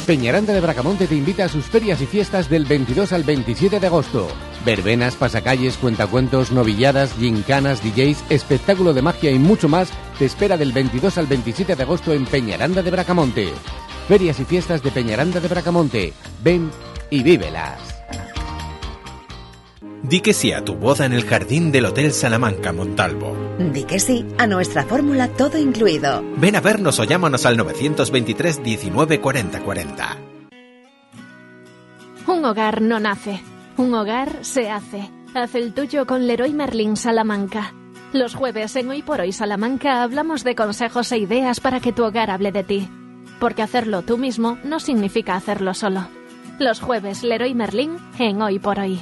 Peñaranda de Bracamonte te invita a sus ferias y fiestas del 22 al 27 de agosto. Verbenas, pasacalles, cuentacuentos, novilladas, gincanas, DJs, espectáculo de magia y mucho más te espera del 22 al 27 de agosto en Peñaranda de Bracamonte. Ferias y fiestas de Peñaranda de Bracamonte. Ven y vívelas. Di que sí a tu boda en el jardín del Hotel Salamanca Montalvo. Di que sí a nuestra fórmula todo incluido. Ven a vernos o llámanos al 923 19 40 40. Un hogar no nace, un hogar se hace. Haz el tuyo con Leroy Merlin Salamanca. Los jueves en Hoy por Hoy Salamanca hablamos de consejos e ideas para que tu hogar hable de ti. Porque hacerlo tú mismo no significa hacerlo solo. Los jueves Leroy Merlin en Hoy por Hoy.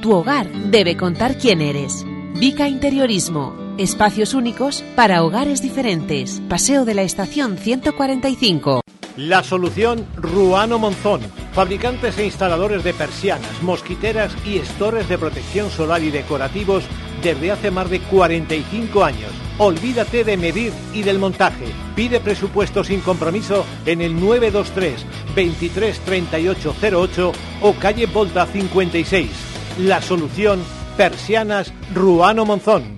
tu hogar debe contar quién eres. Vica Interiorismo. Espacios únicos para hogares diferentes. Paseo de la Estación 145. La solución Ruano Monzón, fabricantes e instaladores de persianas, mosquiteras y estores de protección solar y decorativos desde hace más de 45 años. Olvídate de medir y del montaje. Pide presupuesto sin compromiso en el 923 23 38 08 o calle Volta 56. La solución Persianas Ruano Monzón.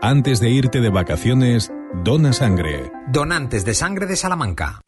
Antes de irte de vacaciones, dona sangre. Donantes de sangre de Salamanca.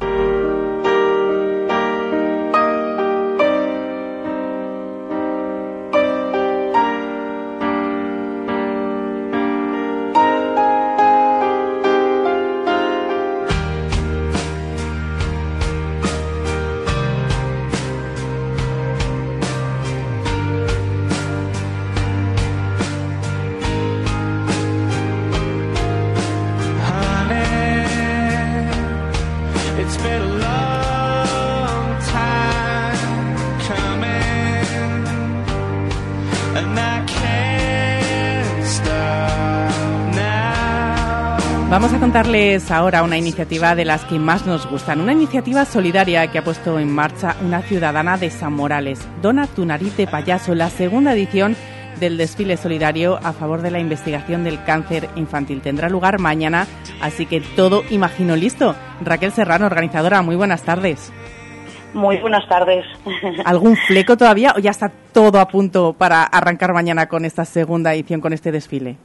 Contarles ahora una iniciativa de las que más nos gustan, una iniciativa solidaria que ha puesto en marcha una ciudadana de San Morales. Dona tu nariz de payaso, la segunda edición del desfile solidario a favor de la investigación del cáncer infantil. Tendrá lugar mañana, así que todo imagino listo. Raquel Serrano, organizadora, muy buenas tardes. Muy buenas tardes. ¿Algún fleco todavía o ya está todo a punto para arrancar mañana con esta segunda edición, con este desfile?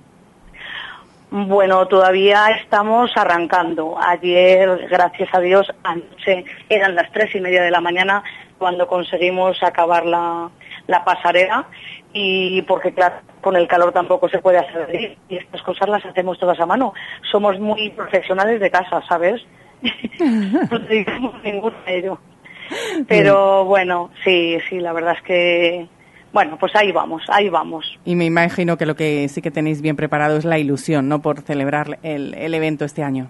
Bueno, todavía estamos arrancando. Ayer, gracias a Dios, anoche eran las tres y media de la mañana cuando conseguimos acabar la, la pasarela y porque claro, con el calor tampoco se puede hacer y estas cosas las hacemos todas a mano. Somos muy profesionales de casa, ¿sabes? no dedicamos ninguno a ello. Pero bueno, sí, sí, la verdad es que, bueno, pues ahí vamos, ahí vamos. Y me imagino que lo que sí que tenéis bien preparado es la ilusión, ¿no? Por celebrar el, el evento este año.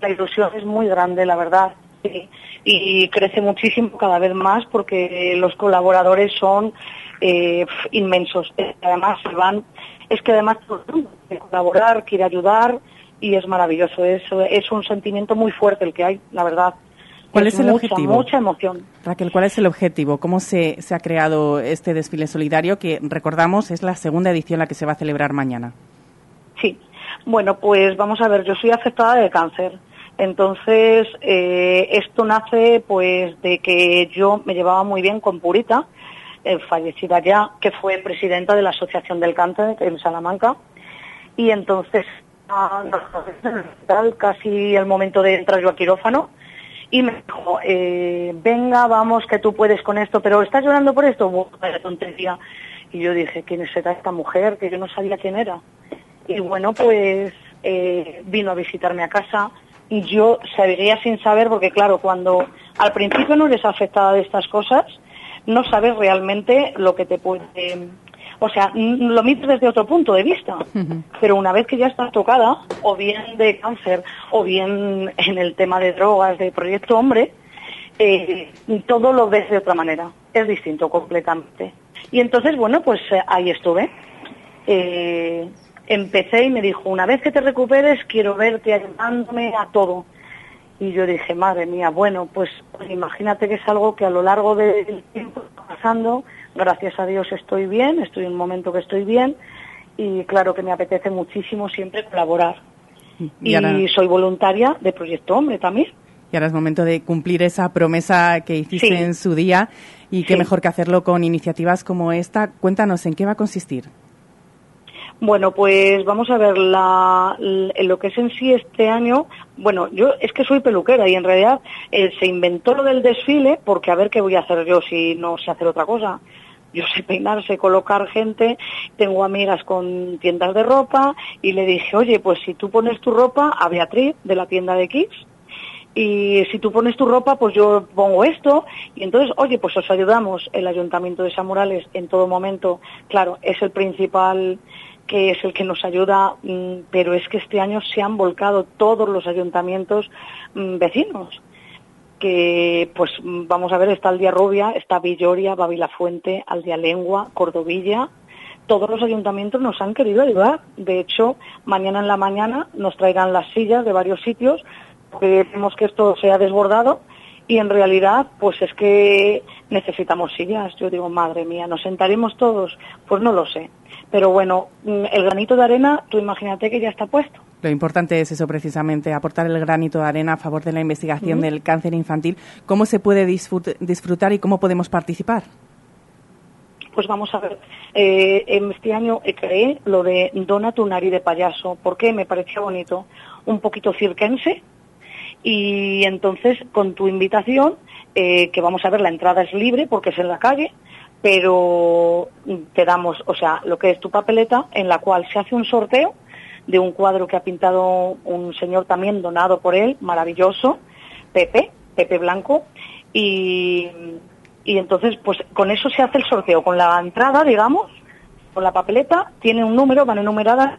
La ilusión es muy grande, la verdad. sí. Y crece muchísimo cada vez más porque los colaboradores son eh, inmensos. Además, se van, es que además quiere colaborar, quiere ayudar y es maravilloso. Es, es un sentimiento muy fuerte el que hay, la verdad. ¿Cuál es el mucha, objetivo? Mucha emoción. Raquel, ¿cuál es el objetivo? ¿Cómo se, se ha creado este desfile solidario que, recordamos, es la segunda edición la que se va a celebrar mañana? Sí, bueno, pues vamos a ver, yo soy afectada de cáncer. Entonces, eh, esto nace pues de que yo me llevaba muy bien con Purita, eh, fallecida ya, que fue presidenta de la Asociación del Cáncer en Salamanca. Y entonces, ah, el casi el momento de entrar yo a quirófano, y me dijo, eh, venga, vamos, que tú puedes con esto, pero ¿estás llorando por esto? Bueno, vaya tontería. Y yo dije, ¿quién será esta mujer? Que yo no sabía quién era. Y bueno, pues eh, vino a visitarme a casa y yo seguía sin saber, porque claro, cuando al principio no eres afectada de estas cosas, no sabes realmente lo que te puede... O sea, n- lo miras desde otro punto de vista, pero una vez que ya estás tocada, o bien de cáncer, o bien en el tema de drogas, de Proyecto Hombre, eh, todo lo ves de otra manera, es distinto completamente. Y entonces, bueno, pues eh, ahí estuve. Eh, empecé y me dijo, una vez que te recuperes, quiero verte ayudándome a todo. Y yo dije, madre mía, bueno, pues, pues imagínate que es algo que a lo largo del tiempo está pasando, gracias a Dios estoy bien, estoy en un momento que estoy bien, y claro que me apetece muchísimo siempre colaborar. Y Y, ahora- soy voluntaria de Proyecto Hombre también. Y ahora es momento de cumplir esa promesa que hiciste Sí. en su día y qué Sí. mejor que hacerlo con iniciativas como esta. Cuéntanos, ¿en qué va a consistir? Bueno, pues vamos a ver la, l- lo que es en sí este año. Bueno, yo es que soy peluquera y en realidad eh, se inventó lo del desfile porque a ver qué voy a hacer yo si no sé hacer otra cosa. Yo sé peinar, sé colocar gente, tengo amigas con tiendas de ropa y le dije, oye, pues si tú pones tu ropa a Beatriz de la tienda de Kids y si tú pones tu ropa, pues yo pongo esto. Y entonces, oye, pues os ayudamos. El Ayuntamiento de San Morales en todo momento, claro, es el principal que es el que nos ayuda, mm, pero es que este año se han volcado todos los ayuntamientos mm, vecinos que pues vamos a ver, está Aldea Rubia, está Villoria, Babilafuente, Aldea Lengua, Cordovilla, todos los ayuntamientos nos han querido ayudar. De hecho, mañana en la mañana nos traerán las sillas de varios sitios, porque vemos que esto se ha desbordado y en realidad pues es que necesitamos sillas. Yo digo, madre mía, ¿nos sentaremos todos? Pues no lo sé. Pero bueno, el granito de arena, tú imagínate que ya está puesto. Lo importante es eso precisamente, aportar el granito de arena a favor de la investigación del cáncer infantil. ¿Cómo se puede disfrut- disfrutar y cómo podemos participar? Pues vamos a ver, eh, en este año eh, creé lo de Dona tu nariz de payaso, porque me parecía bonito, un poquito cirquense, y entonces con tu invitación, eh, que vamos a ver, la entrada es libre porque es en la calle, pero te damos, o sea, lo que es tu papeleta, en la cual se hace un sorteo de un cuadro que ha pintado un señor también donado por él, maravilloso, Pepe, Pepe Blanco, y, y entonces pues con eso se hace el sorteo, con la entrada, digamos, con la papeleta, tiene un número, van enumeradas,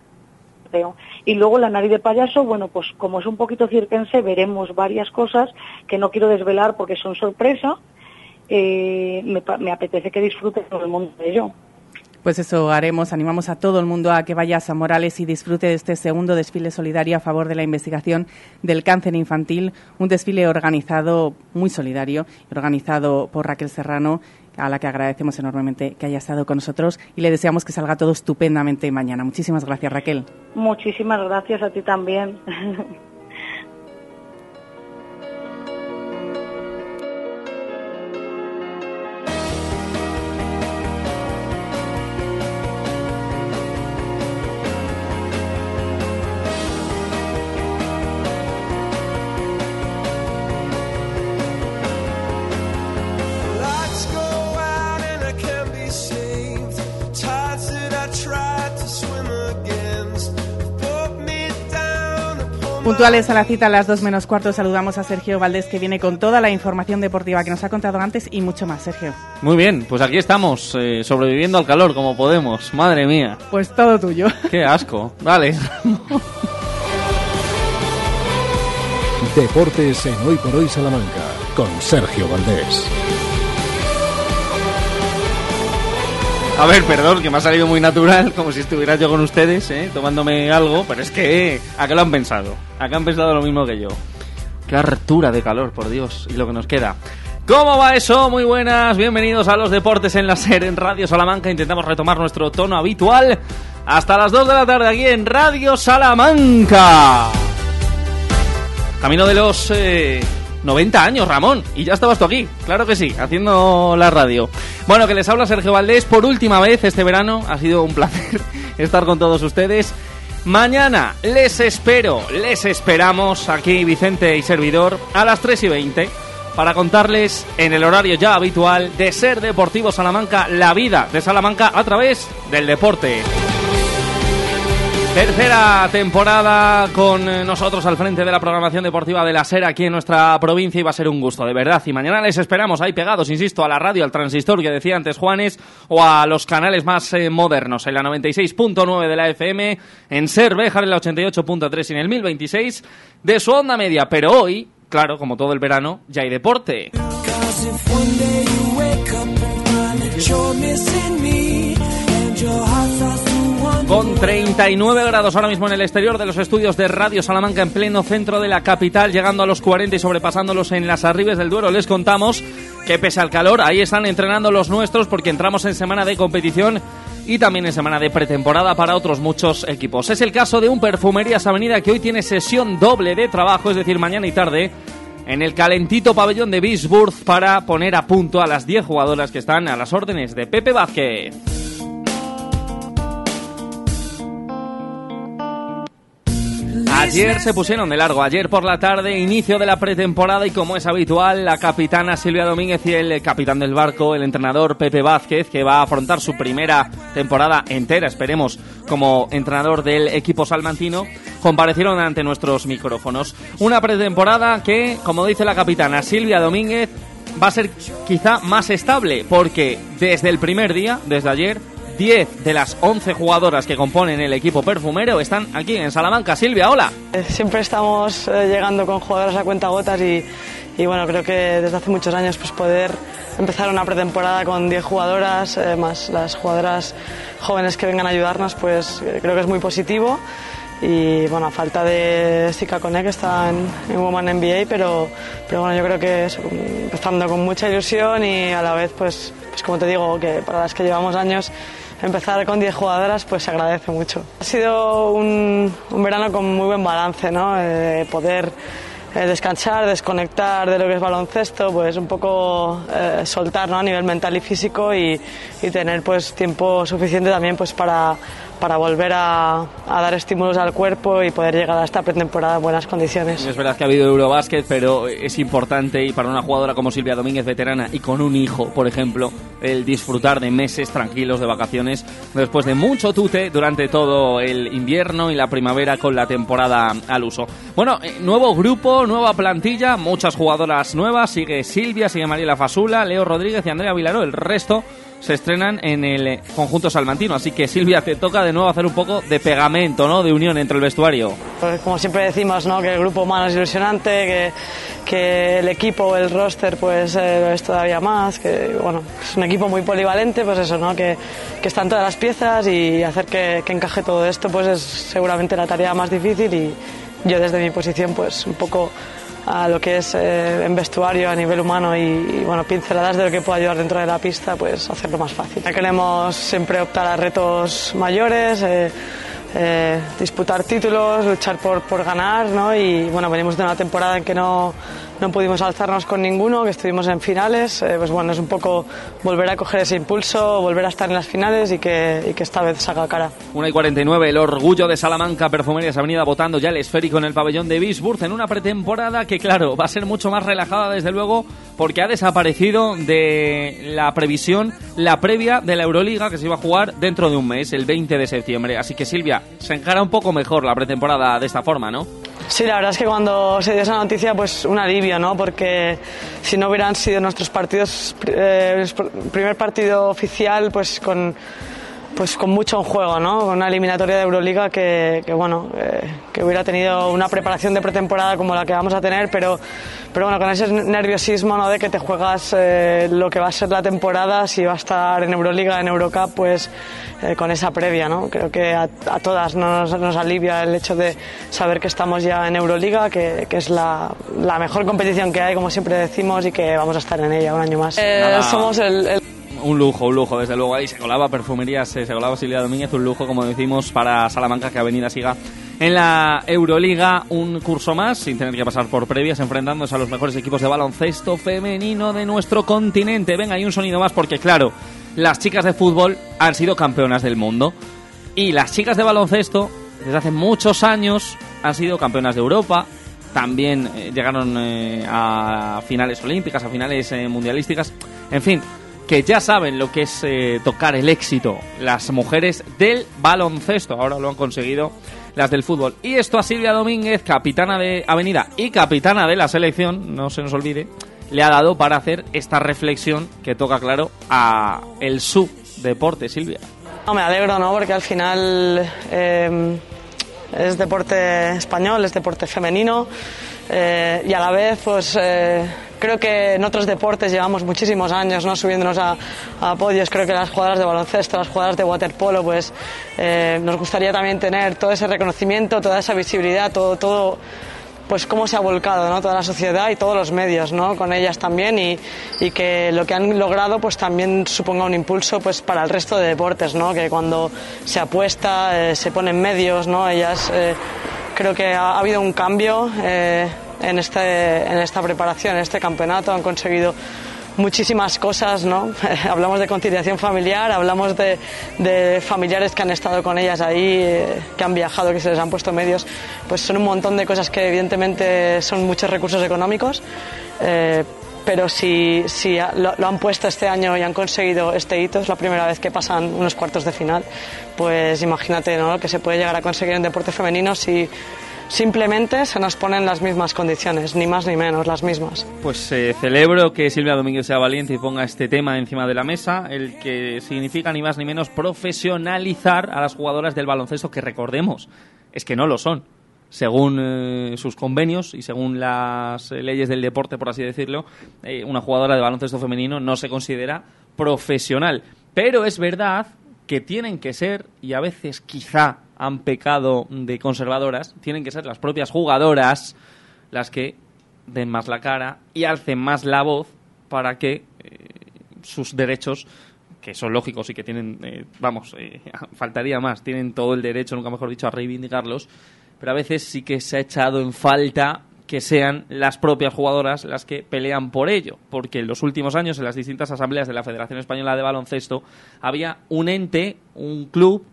y luego la nariz de payaso, bueno, pues como es un poquito cirquense, veremos varias cosas que no quiero desvelar porque son sorpresa, eh, me, me apetece que disfrute todo el mundo de ello. Pues eso haremos. Animamos a todo el mundo a que vaya a San Morales y disfrute de este segundo desfile solidario a favor de la investigación del cáncer infantil. Un desfile organizado, muy solidario, organizado por Raquel Serrano a la que agradecemos enormemente que haya estado con nosotros y le deseamos que salga todo estupendamente mañana. Muchísimas gracias, Raquel. Muchísimas gracias a ti también. Puntuales a la cita a las dos menos cuarto, saludamos a Sergio Valdés que viene con toda la información deportiva que nos ha contado antes y mucho más, Sergio. Muy bien, pues aquí estamos, eh, sobreviviendo al calor como podemos. Madre mía, Pues todo tuyo. qué asco. Vale. Deportes en Hoy por Hoy Salamanca con Sergio Valdés. A ver, perdón, que me ha salido muy natural, como si estuviera yo con ustedes, ¿eh? tomándome algo, pero es que, ¿a qué lo han pensado? ¿A qué han pensado lo mismo que yo? Qué hartura de calor, por Dios, y lo que nos queda. ¿Cómo va eso? Muy buenas, bienvenidos a los deportes en la SER en Radio Salamanca. Intentamos retomar nuestro tono habitual hasta las 2 de la tarde aquí en Radio Salamanca. Camino de los eh, 90 años, Ramón. Y ya estabas tú aquí, claro que sí, haciendo la radio. Bueno, que les habla Sergio Valdés por última vez este verano. Ha sido un placer estar con todos ustedes. Mañana les espero, les esperamos aquí Vicente y servidor a las 3 y 20 para contarles en el horario ya habitual de Ser Deportivo Salamanca la vida de Salamanca a través del deporte. Tercera temporada con eh, nosotros al frente de la programación deportiva de la SER aquí en nuestra provincia y va a ser un gusto, de verdad. Y mañana les esperamos ahí pegados, insisto, a la radio, al transistor que decía antes Juanes o a los canales más eh, modernos en la 96.9 de la FM, en SER Béjar en la 88.3 y en el 1026 de su onda media. Pero hoy, claro, como todo el verano, ya hay deporte. Con 39 grados ahora mismo en el exterior de los estudios de Radio Salamanca en pleno centro de la capital, llegando a los 40 y sobrepasándolos en las arribes del Duero, les contamos que pese al calor, ahí están entrenando los nuestros porque entramos en semana de competición y también en semana de pretemporada para otros muchos equipos. Es el caso de un Perfumerías Avenida que hoy tiene sesión doble de trabajo, es decir, mañana y tarde, en el calentito pabellón de Bisburg para poner a punto a las 10 jugadoras que están a las órdenes de Pepe Vázquez. Ayer se pusieron de largo, ayer por la tarde, inicio de la pretemporada y como es habitual, la capitana Silvia Domínguez y el capitán del barco, el entrenador Pepe Vázquez, que va a afrontar su primera temporada entera, esperemos, como entrenador del equipo salmantino, comparecieron ante nuestros micrófonos. Una pretemporada que, como dice la capitana Silvia Domínguez, va a ser quizá más estable, porque desde el primer día, desde ayer, 10 de las 11 jugadoras que componen el equipo perfumero están aquí en Salamanca. Silvia, hola. Eh, Siempre estamos eh, llegando con jugadoras a cuenta gotas y, y, bueno, creo que desde hace muchos años pues poder empezar una pretemporada con 10 jugadoras, eh, más las jugadoras jóvenes que vengan a ayudarnos, pues eh, creo que es muy positivo. Y bueno, a falta de Sika Cone, que está en, en Woman NBA, pero, pero bueno, yo creo que es, empezando con mucha ilusión y a la vez, pues, pues como te digo, que para las que llevamos años empezar con 10 jugadoras pues se agradece mucho. Ha sido un, un verano con muy buen balance, ¿no? Eh, poder eh, descansar, desconectar de lo que es baloncesto, pues un poco eh, soltar ¿no? a nivel mental y físico y, y, tener pues tiempo suficiente también pues para, para volver a, a, dar estímulos al cuerpo y poder llegar a esta pretemporada en buenas condiciones. Es verdad que ha habido Eurobásquet, pero es importante y para una jugadora como Silvia Domínguez, veterana y con un hijo, por ejemplo, el disfrutar de meses tranquilos de vacaciones después de mucho tute durante todo el invierno y la primavera con la temporada al uso. Bueno, eh, nuevo grupo, nueva plantilla, muchas jugadoras nuevas, sigue Silvia, sigue Mariela Fasula, Leo Rodríguez y Andrea Vilaró, el resto se estrenan en el eh, conjunto salmantino. Así que Silvia, te toca de nuevo hacer un poco de pegamento, ¿no? De unión entre el vestuario. Pues, como siempre decimos, ¿no? que el grupo humano es ilusionante, que, que el equipo, el roster, pues eh, lo es todavía más, que bueno, es un equipo muy polivalente, pues eso, ¿no? que, que están todas las piezas y hacer que, que encaje todo esto, pues es seguramente la tarea más difícil y yo desde mi posición, pues un poco a lo que es eh, en vestuario a nivel humano y, bueno pinceladas de lo que puedo ayudar dentro de la pista pues hacerlo más fácil queremos siempre optar a retos mayores eh, eh, disputar títulos luchar por, por ganar ¿no? y bueno venimos de una temporada en que no no pudimos alzarnos con ninguno, que estuvimos en finales, eh, pues bueno, es un poco volver a coger ese impulso, volver a estar en las finales y que, esta vez salga cara. 1 y 49, el orgullo de Salamanca, Perfumerías Avenida, votando ya el esférico en el pabellón de Bisburg en una pretemporada que, claro, va a ser mucho más relajada, desde luego, porque ha desaparecido de la previsión la previa de la Euroliga que se iba a jugar dentro de un mes, el 20 de septiembre. Así que, Silvia, se encara un poco mejor la pretemporada de esta forma, ¿no? Sí, la verdad es que cuando se dio esa noticia, pues un alivio, ¿no? Porque si no hubieran sido nuestros partidos, eh, primer partido oficial, pues con, pues con mucho en juego, ¿no? Con una eliminatoria de Euroliga que, que bueno, eh, que hubiera tenido una preparación de pretemporada como la que vamos a tener, pero, pero bueno, con ese nerviosismo, ¿no? De que te juegas eh, lo que va a ser la temporada, si va a estar en Euroliga, en Eurocup, pues eh, con esa previa, ¿no? Creo que a, a todas nos, nos, alivia el hecho de saber que estamos ya en Euroliga, que, que es la, la, mejor competición que hay, como siempre decimos, y que vamos a estar en ella un año más. Eh, somos el, el... Un lujo, un lujo, desde luego ahí se colaba Perfumerías, se colaba Silvia Domínguez, un lujo, como decimos, para Salamanca que Avenida siga en la Euroliga un curso más, sin tener que pasar por previas, enfrentándose a los mejores equipos de baloncesto femenino de nuestro continente. Venga, hay un sonido más porque, claro, las chicas de fútbol han sido campeonas del mundo y las chicas de baloncesto, desde hace muchos años, han sido campeonas de Europa. También eh, llegaron eh, a finales olímpicas, a finales eh, mundialísticas. En fin, que ya saben lo que es eh, tocar el éxito las mujeres del baloncesto. Ahora lo han conseguido las del fútbol. Y esto a Silvia Domínguez, capitana de Avenida y capitana de la selección, no se nos olvide, le ha dado para hacer esta reflexión que toca, claro, a el su deporte, Silvia. No, me alegro, ¿no? Porque al final eh, es deporte español, es deporte femenino eh, y a la vez, pues eh, creo que en otros deportes llevamos muchísimos años no subiéndonos a, a podios. Creo que las jugadoras de baloncesto, las jugadoras de waterpolo, pues eh, nos gustaría también tener todo ese reconocimiento, toda esa visibilidad, todo, todo pues cómo se ha volcado ¿no? toda la sociedad y todos los medios ¿no? con ellas también y, y, que lo que han logrado pues también suponga un impulso pues para el resto de deportes ¿no? que cuando se apuesta eh, se ponen medios ¿no? ellas eh, creo que ha, ha, habido un cambio eh, en, este, en esta preparación en este campeonato han conseguido muchísimas cosas, ¿no? hablamos de conciliación familiar, hablamos de, de, familiares que han estado con ellas ahí, eh, que han viajado, que se les han puesto medios, pues son un montón de cosas que evidentemente son muchos recursos económicos, eh, pero si, si lo, lo, han puesto este año y han conseguido este hito, es la primera vez que pasan unos cuartos de final, pues imagínate ¿no? lo que se puede llegar a conseguir en deporte femenino si simplemente se nos ponen las mismas condiciones, ni más ni menos, las mismas. Pues eh, celebro que Silvia Domínguez sea valiente y ponga este tema encima de la mesa, el que significa ni más ni menos profesionalizar a las jugadoras del baloncesto, que recordemos, es que no lo son. Según eh, sus convenios y según las eh, leyes del deporte, por así decirlo, eh, una jugadora de baloncesto femenino no se considera profesional. Pero es verdad que tienen que ser, y a veces quizá han pecado de conservadoras, tienen que ser las propias jugadoras las que den más la cara y alcen más la voz para que eh, sus derechos que son lógicos y que tienen, eh, vamos, eh, faltaría más, tienen todo el derecho, nunca mejor dicho, a reivindicarlos, pero a veces sí que se ha echado en falta que sean las propias jugadoras las que pelean por ello, porque en los últimos años en las distintas asambleas de la Federación Española de Baloncesto había un ente, un club,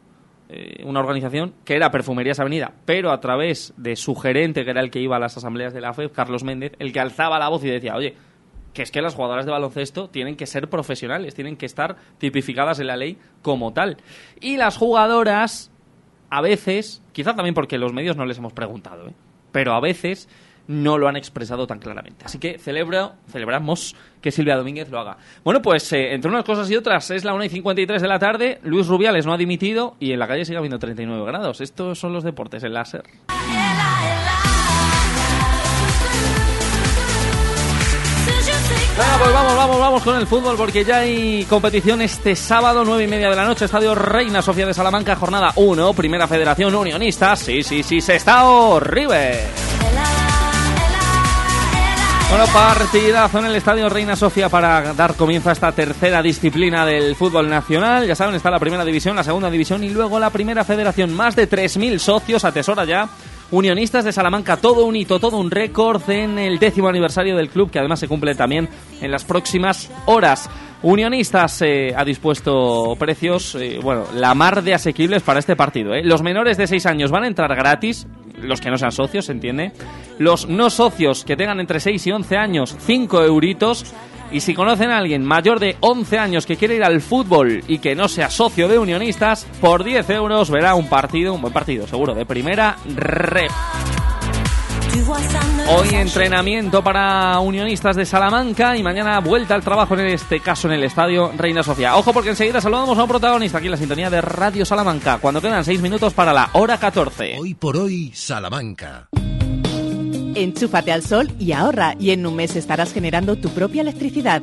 eh, una organización que era Perfumerías Avenida, pero a través de su gerente, que era el que iba a las asambleas de la FEB, Carlos Méndez, el que alzaba la voz y decía, oye, que es que las jugadoras de baloncesto tienen que ser profesionales, tienen que estar tipificadas en la ley como tal. Y las jugadoras, a veces, quizá también porque los medios no les hemos preguntado, ¿eh? pero a veces no lo han expresado tan claramente. Así que celebro, celebramos que Silvia Domínguez lo haga. Bueno, pues eh, entre unas cosas y otras, es la 1 y 53 de la tarde, Luis Rubiales no ha dimitido y en la calle sigue habiendo 39 grados. Estos son los deportes, el láser. Venga, pues vamos, vamos, vamos con el fútbol porque ya hay competición este sábado, nueve y media de la noche, Estadio Reina Sofía de Salamanca, jornada 1, Primera Federación Unionista, sí, sí, sí, se está horrible. Bueno, partidazo en el Estadio Reina Sofía para dar comienzo a esta tercera disciplina del fútbol nacional. Ya saben, está la primera división, la segunda división y luego la primera federación. Más de 3.000 socios atesora ya Unionistas de Salamanca, todo un hito, todo un récord en el décimo aniversario del club, que además se cumple también en las próximas horas. Unionistas eh, ha dispuesto precios, eh, bueno, la mar de asequibles para este partido. ¿eh? Los menores de 6 años van a entrar gratis, los que no sean socios, ¿se entiende? Los no socios que tengan entre 6 y 11 años, 5 euritos. Y si conocen a alguien mayor de 11 años que quiere ir al fútbol y que no sea socio de Unionistas, por 10 euros verá un partido, un buen partido, seguro, de primera red. Hoy entrenamiento para unionistas de Salamanca y mañana vuelta al trabajo en este caso en el estadio Reina Sofía. Ojo porque enseguida saludamos a un protagonista aquí en la sintonía de Radio Salamanca cuando quedan 6 minutos para la hora 14. Hoy por hoy, Salamanca. Enchúfate al sol y ahorra y en un mes estarás generando tu propia electricidad.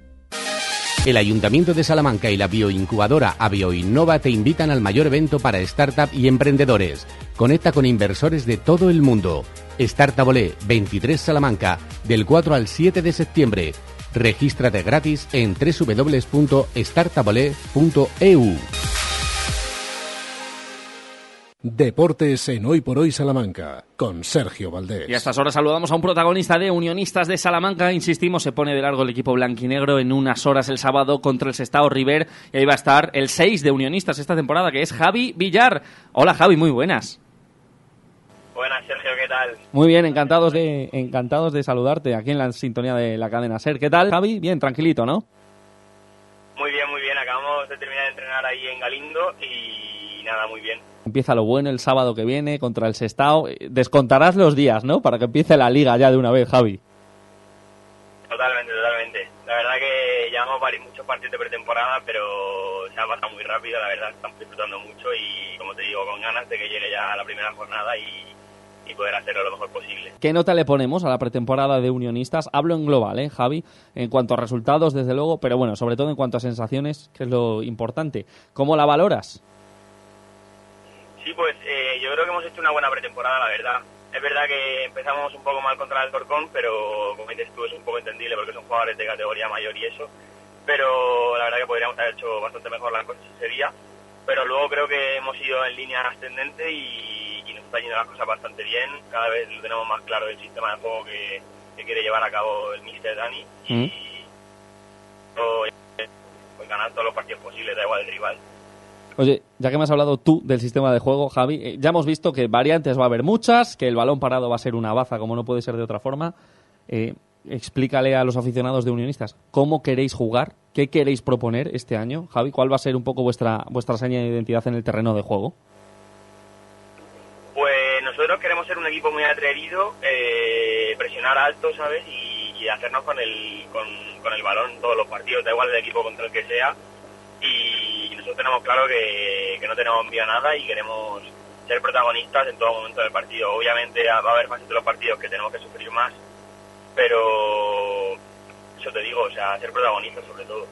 El Ayuntamiento de Salamanca y la bioincubadora Avioinnova te invitan al mayor evento para startup y emprendedores. Conecta con inversores de todo el mundo. Startup Olé 23 Salamanca, del 4 al 7 de septiembre. Regístrate gratis en www.startupolé.eu. Deportes en Hoy por Hoy Salamanca, con Sergio Valdés. Y a estas horas saludamos a un protagonista de Unionistas de Salamanca. Insistimos, se pone de largo el equipo blanquinegro en unas horas el sábado contra el Sestao River. Y ahí va a estar el 6 de Unionistas esta temporada, que es Javi Villar. Hola Javi, muy buenas. Buenas, Sergio, ¿qué tal? Muy bien, encantados de, encantados de saludarte aquí en la sintonía de la cadena SER. ¿Qué tal, Javi? Bien, tranquilito, ¿no? Muy bien, muy bien. Acabamos de terminar de entrenar ahí en Galindo y nada, muy bien. Empieza lo bueno el sábado que viene contra el Sestao. Descontarás los días, ¿no? Para que empiece la liga ya de una vez, Javi. Totalmente, totalmente. La verdad que llevamos varios, muchos partidos de pretemporada, pero se ha pasado muy rápido, la verdad, estamos disfrutando mucho y, como te digo, con ganas de que llegue ya la primera jornada y, y poder hacerlo lo mejor posible. ¿Qué nota le ponemos a la pretemporada de Unionistas? Hablo en global, ¿eh, Javi? En cuanto a resultados, desde luego, pero bueno, sobre todo en cuanto a sensaciones, que es lo importante. ¿Cómo la valoras? Sí, pues eh, yo creo que hemos hecho una buena pretemporada, la verdad. Es verdad que empezamos un poco mal contra el Torcón, pero como dices tú, es un poco entendible porque son jugadores de categoría mayor y eso. Pero la verdad que podríamos haber hecho bastante mejor las cosas ese día. Pero luego creo que hemos ido en línea ascendente y, y nos está yendo las cosas bastante bien. Cada vez lo tenemos más claro el sistema de juego que, que quiere llevar a cabo el Mister Dani. Y todo, pues, ganar todos los partidos posibles, da igual el rival. Oye, ya que me has hablado tú del sistema de juego, Javi, eh, ya hemos visto que variantes va a haber muchas, que el balón parado va a ser una baza como no puede ser de otra forma. Eh, explícale a los aficionados de Unionistas cómo queréis jugar, qué queréis proponer este año, Javi, cuál va a ser un poco vuestra vuestra seña de identidad en el terreno de juego. Pues nosotros queremos ser un equipo muy atrevido, eh, presionar alto, ¿sabes? Y, hacernos con el, con, con el balón todos los partidos, da igual el equipo contra el que sea. Y nosotros tenemos claro que, que no tenemos miedo a nada y queremos ser protagonistas en todo momento del partido. Obviamente va a haber fases de los partidos que tenemos que sufrir más, pero eso te digo, o sea, ser protagonistas sobre todo.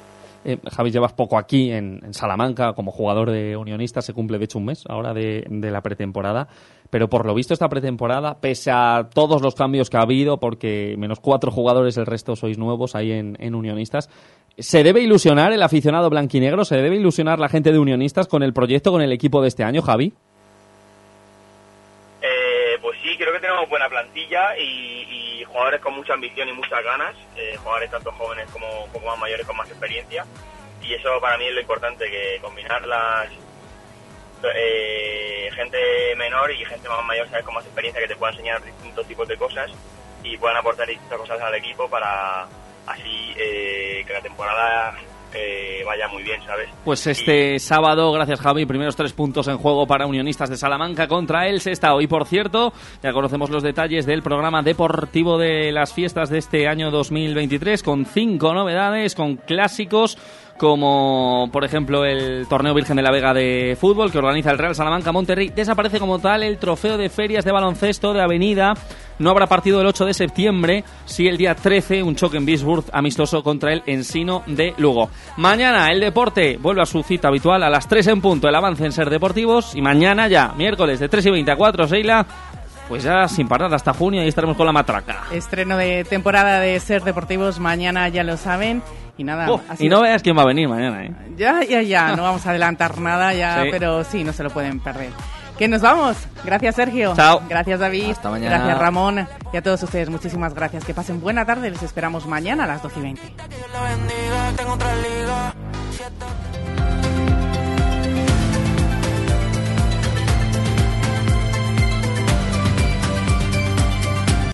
Eh, Javi, llevas poco aquí en, en Salamanca como jugador de Unionistas, se cumple de hecho un mes ahora de, de la pretemporada, pero por lo visto esta pretemporada, pese a todos los cambios que ha habido, porque menos cuatro jugadores, el resto sois nuevos ahí en, en Unionistas, ¿se debe ilusionar el aficionado blanquinegro? ¿Se debe ilusionar la gente de Unionistas con el proyecto, con el equipo de este año, Javi? Eh, pues sí, creo que tenemos buena plantilla y, jugadores con mucha ambición y muchas ganas, eh, jugadores tanto jóvenes como, como más mayores con más experiencia. Y eso para mí es lo importante, que combinar las eh, gente menor y gente más mayor, ¿sabes? Con más experiencia que te pueda enseñar distintos tipos de cosas y puedan aportar distintas cosas al equipo para así eh, que la temporada eh, vaya muy bien, ¿sabes? Pues este sábado, gracias Javi, primeros tres puntos en juego para Unionistas de Salamanca contra el Sestao. Y por cierto, ya conocemos los detalles del programa deportivo de las fiestas de este año 2023 con cinco novedades, con clásicos como por ejemplo el Torneo Virgen de la Vega de fútbol que organiza el Real Salamanca Monterrey. Desaparece como tal el trofeo de ferias de baloncesto de Avenida. No habrá partido el 8 de septiembre, sí el día 13, un choque en Bisburg amistoso contra el Ensino de Lugo. Mañana el deporte vuelve a su cita habitual a las 3 en punto, el avance en Ser Deportivos. Y mañana ya, miércoles de 3 y 20 a 4, Seila, pues ya sin parar hasta junio y estaremos con la matraca. Estreno de temporada de Ser Deportivos, mañana ya lo saben. Y nada, Oh, y no veas quién va a venir mañana, ¿eh? Ya, ya, ya, no vamos a adelantar nada ya, Sí. pero sí, no se lo pueden perder. Que nos vamos. Gracias, Sergio. Chao. Gracias, David. Hasta mañana. Gracias, Ramón. Y a todos ustedes, muchísimas gracias. Que pasen buena tarde. Les esperamos mañana a las 12 y 20.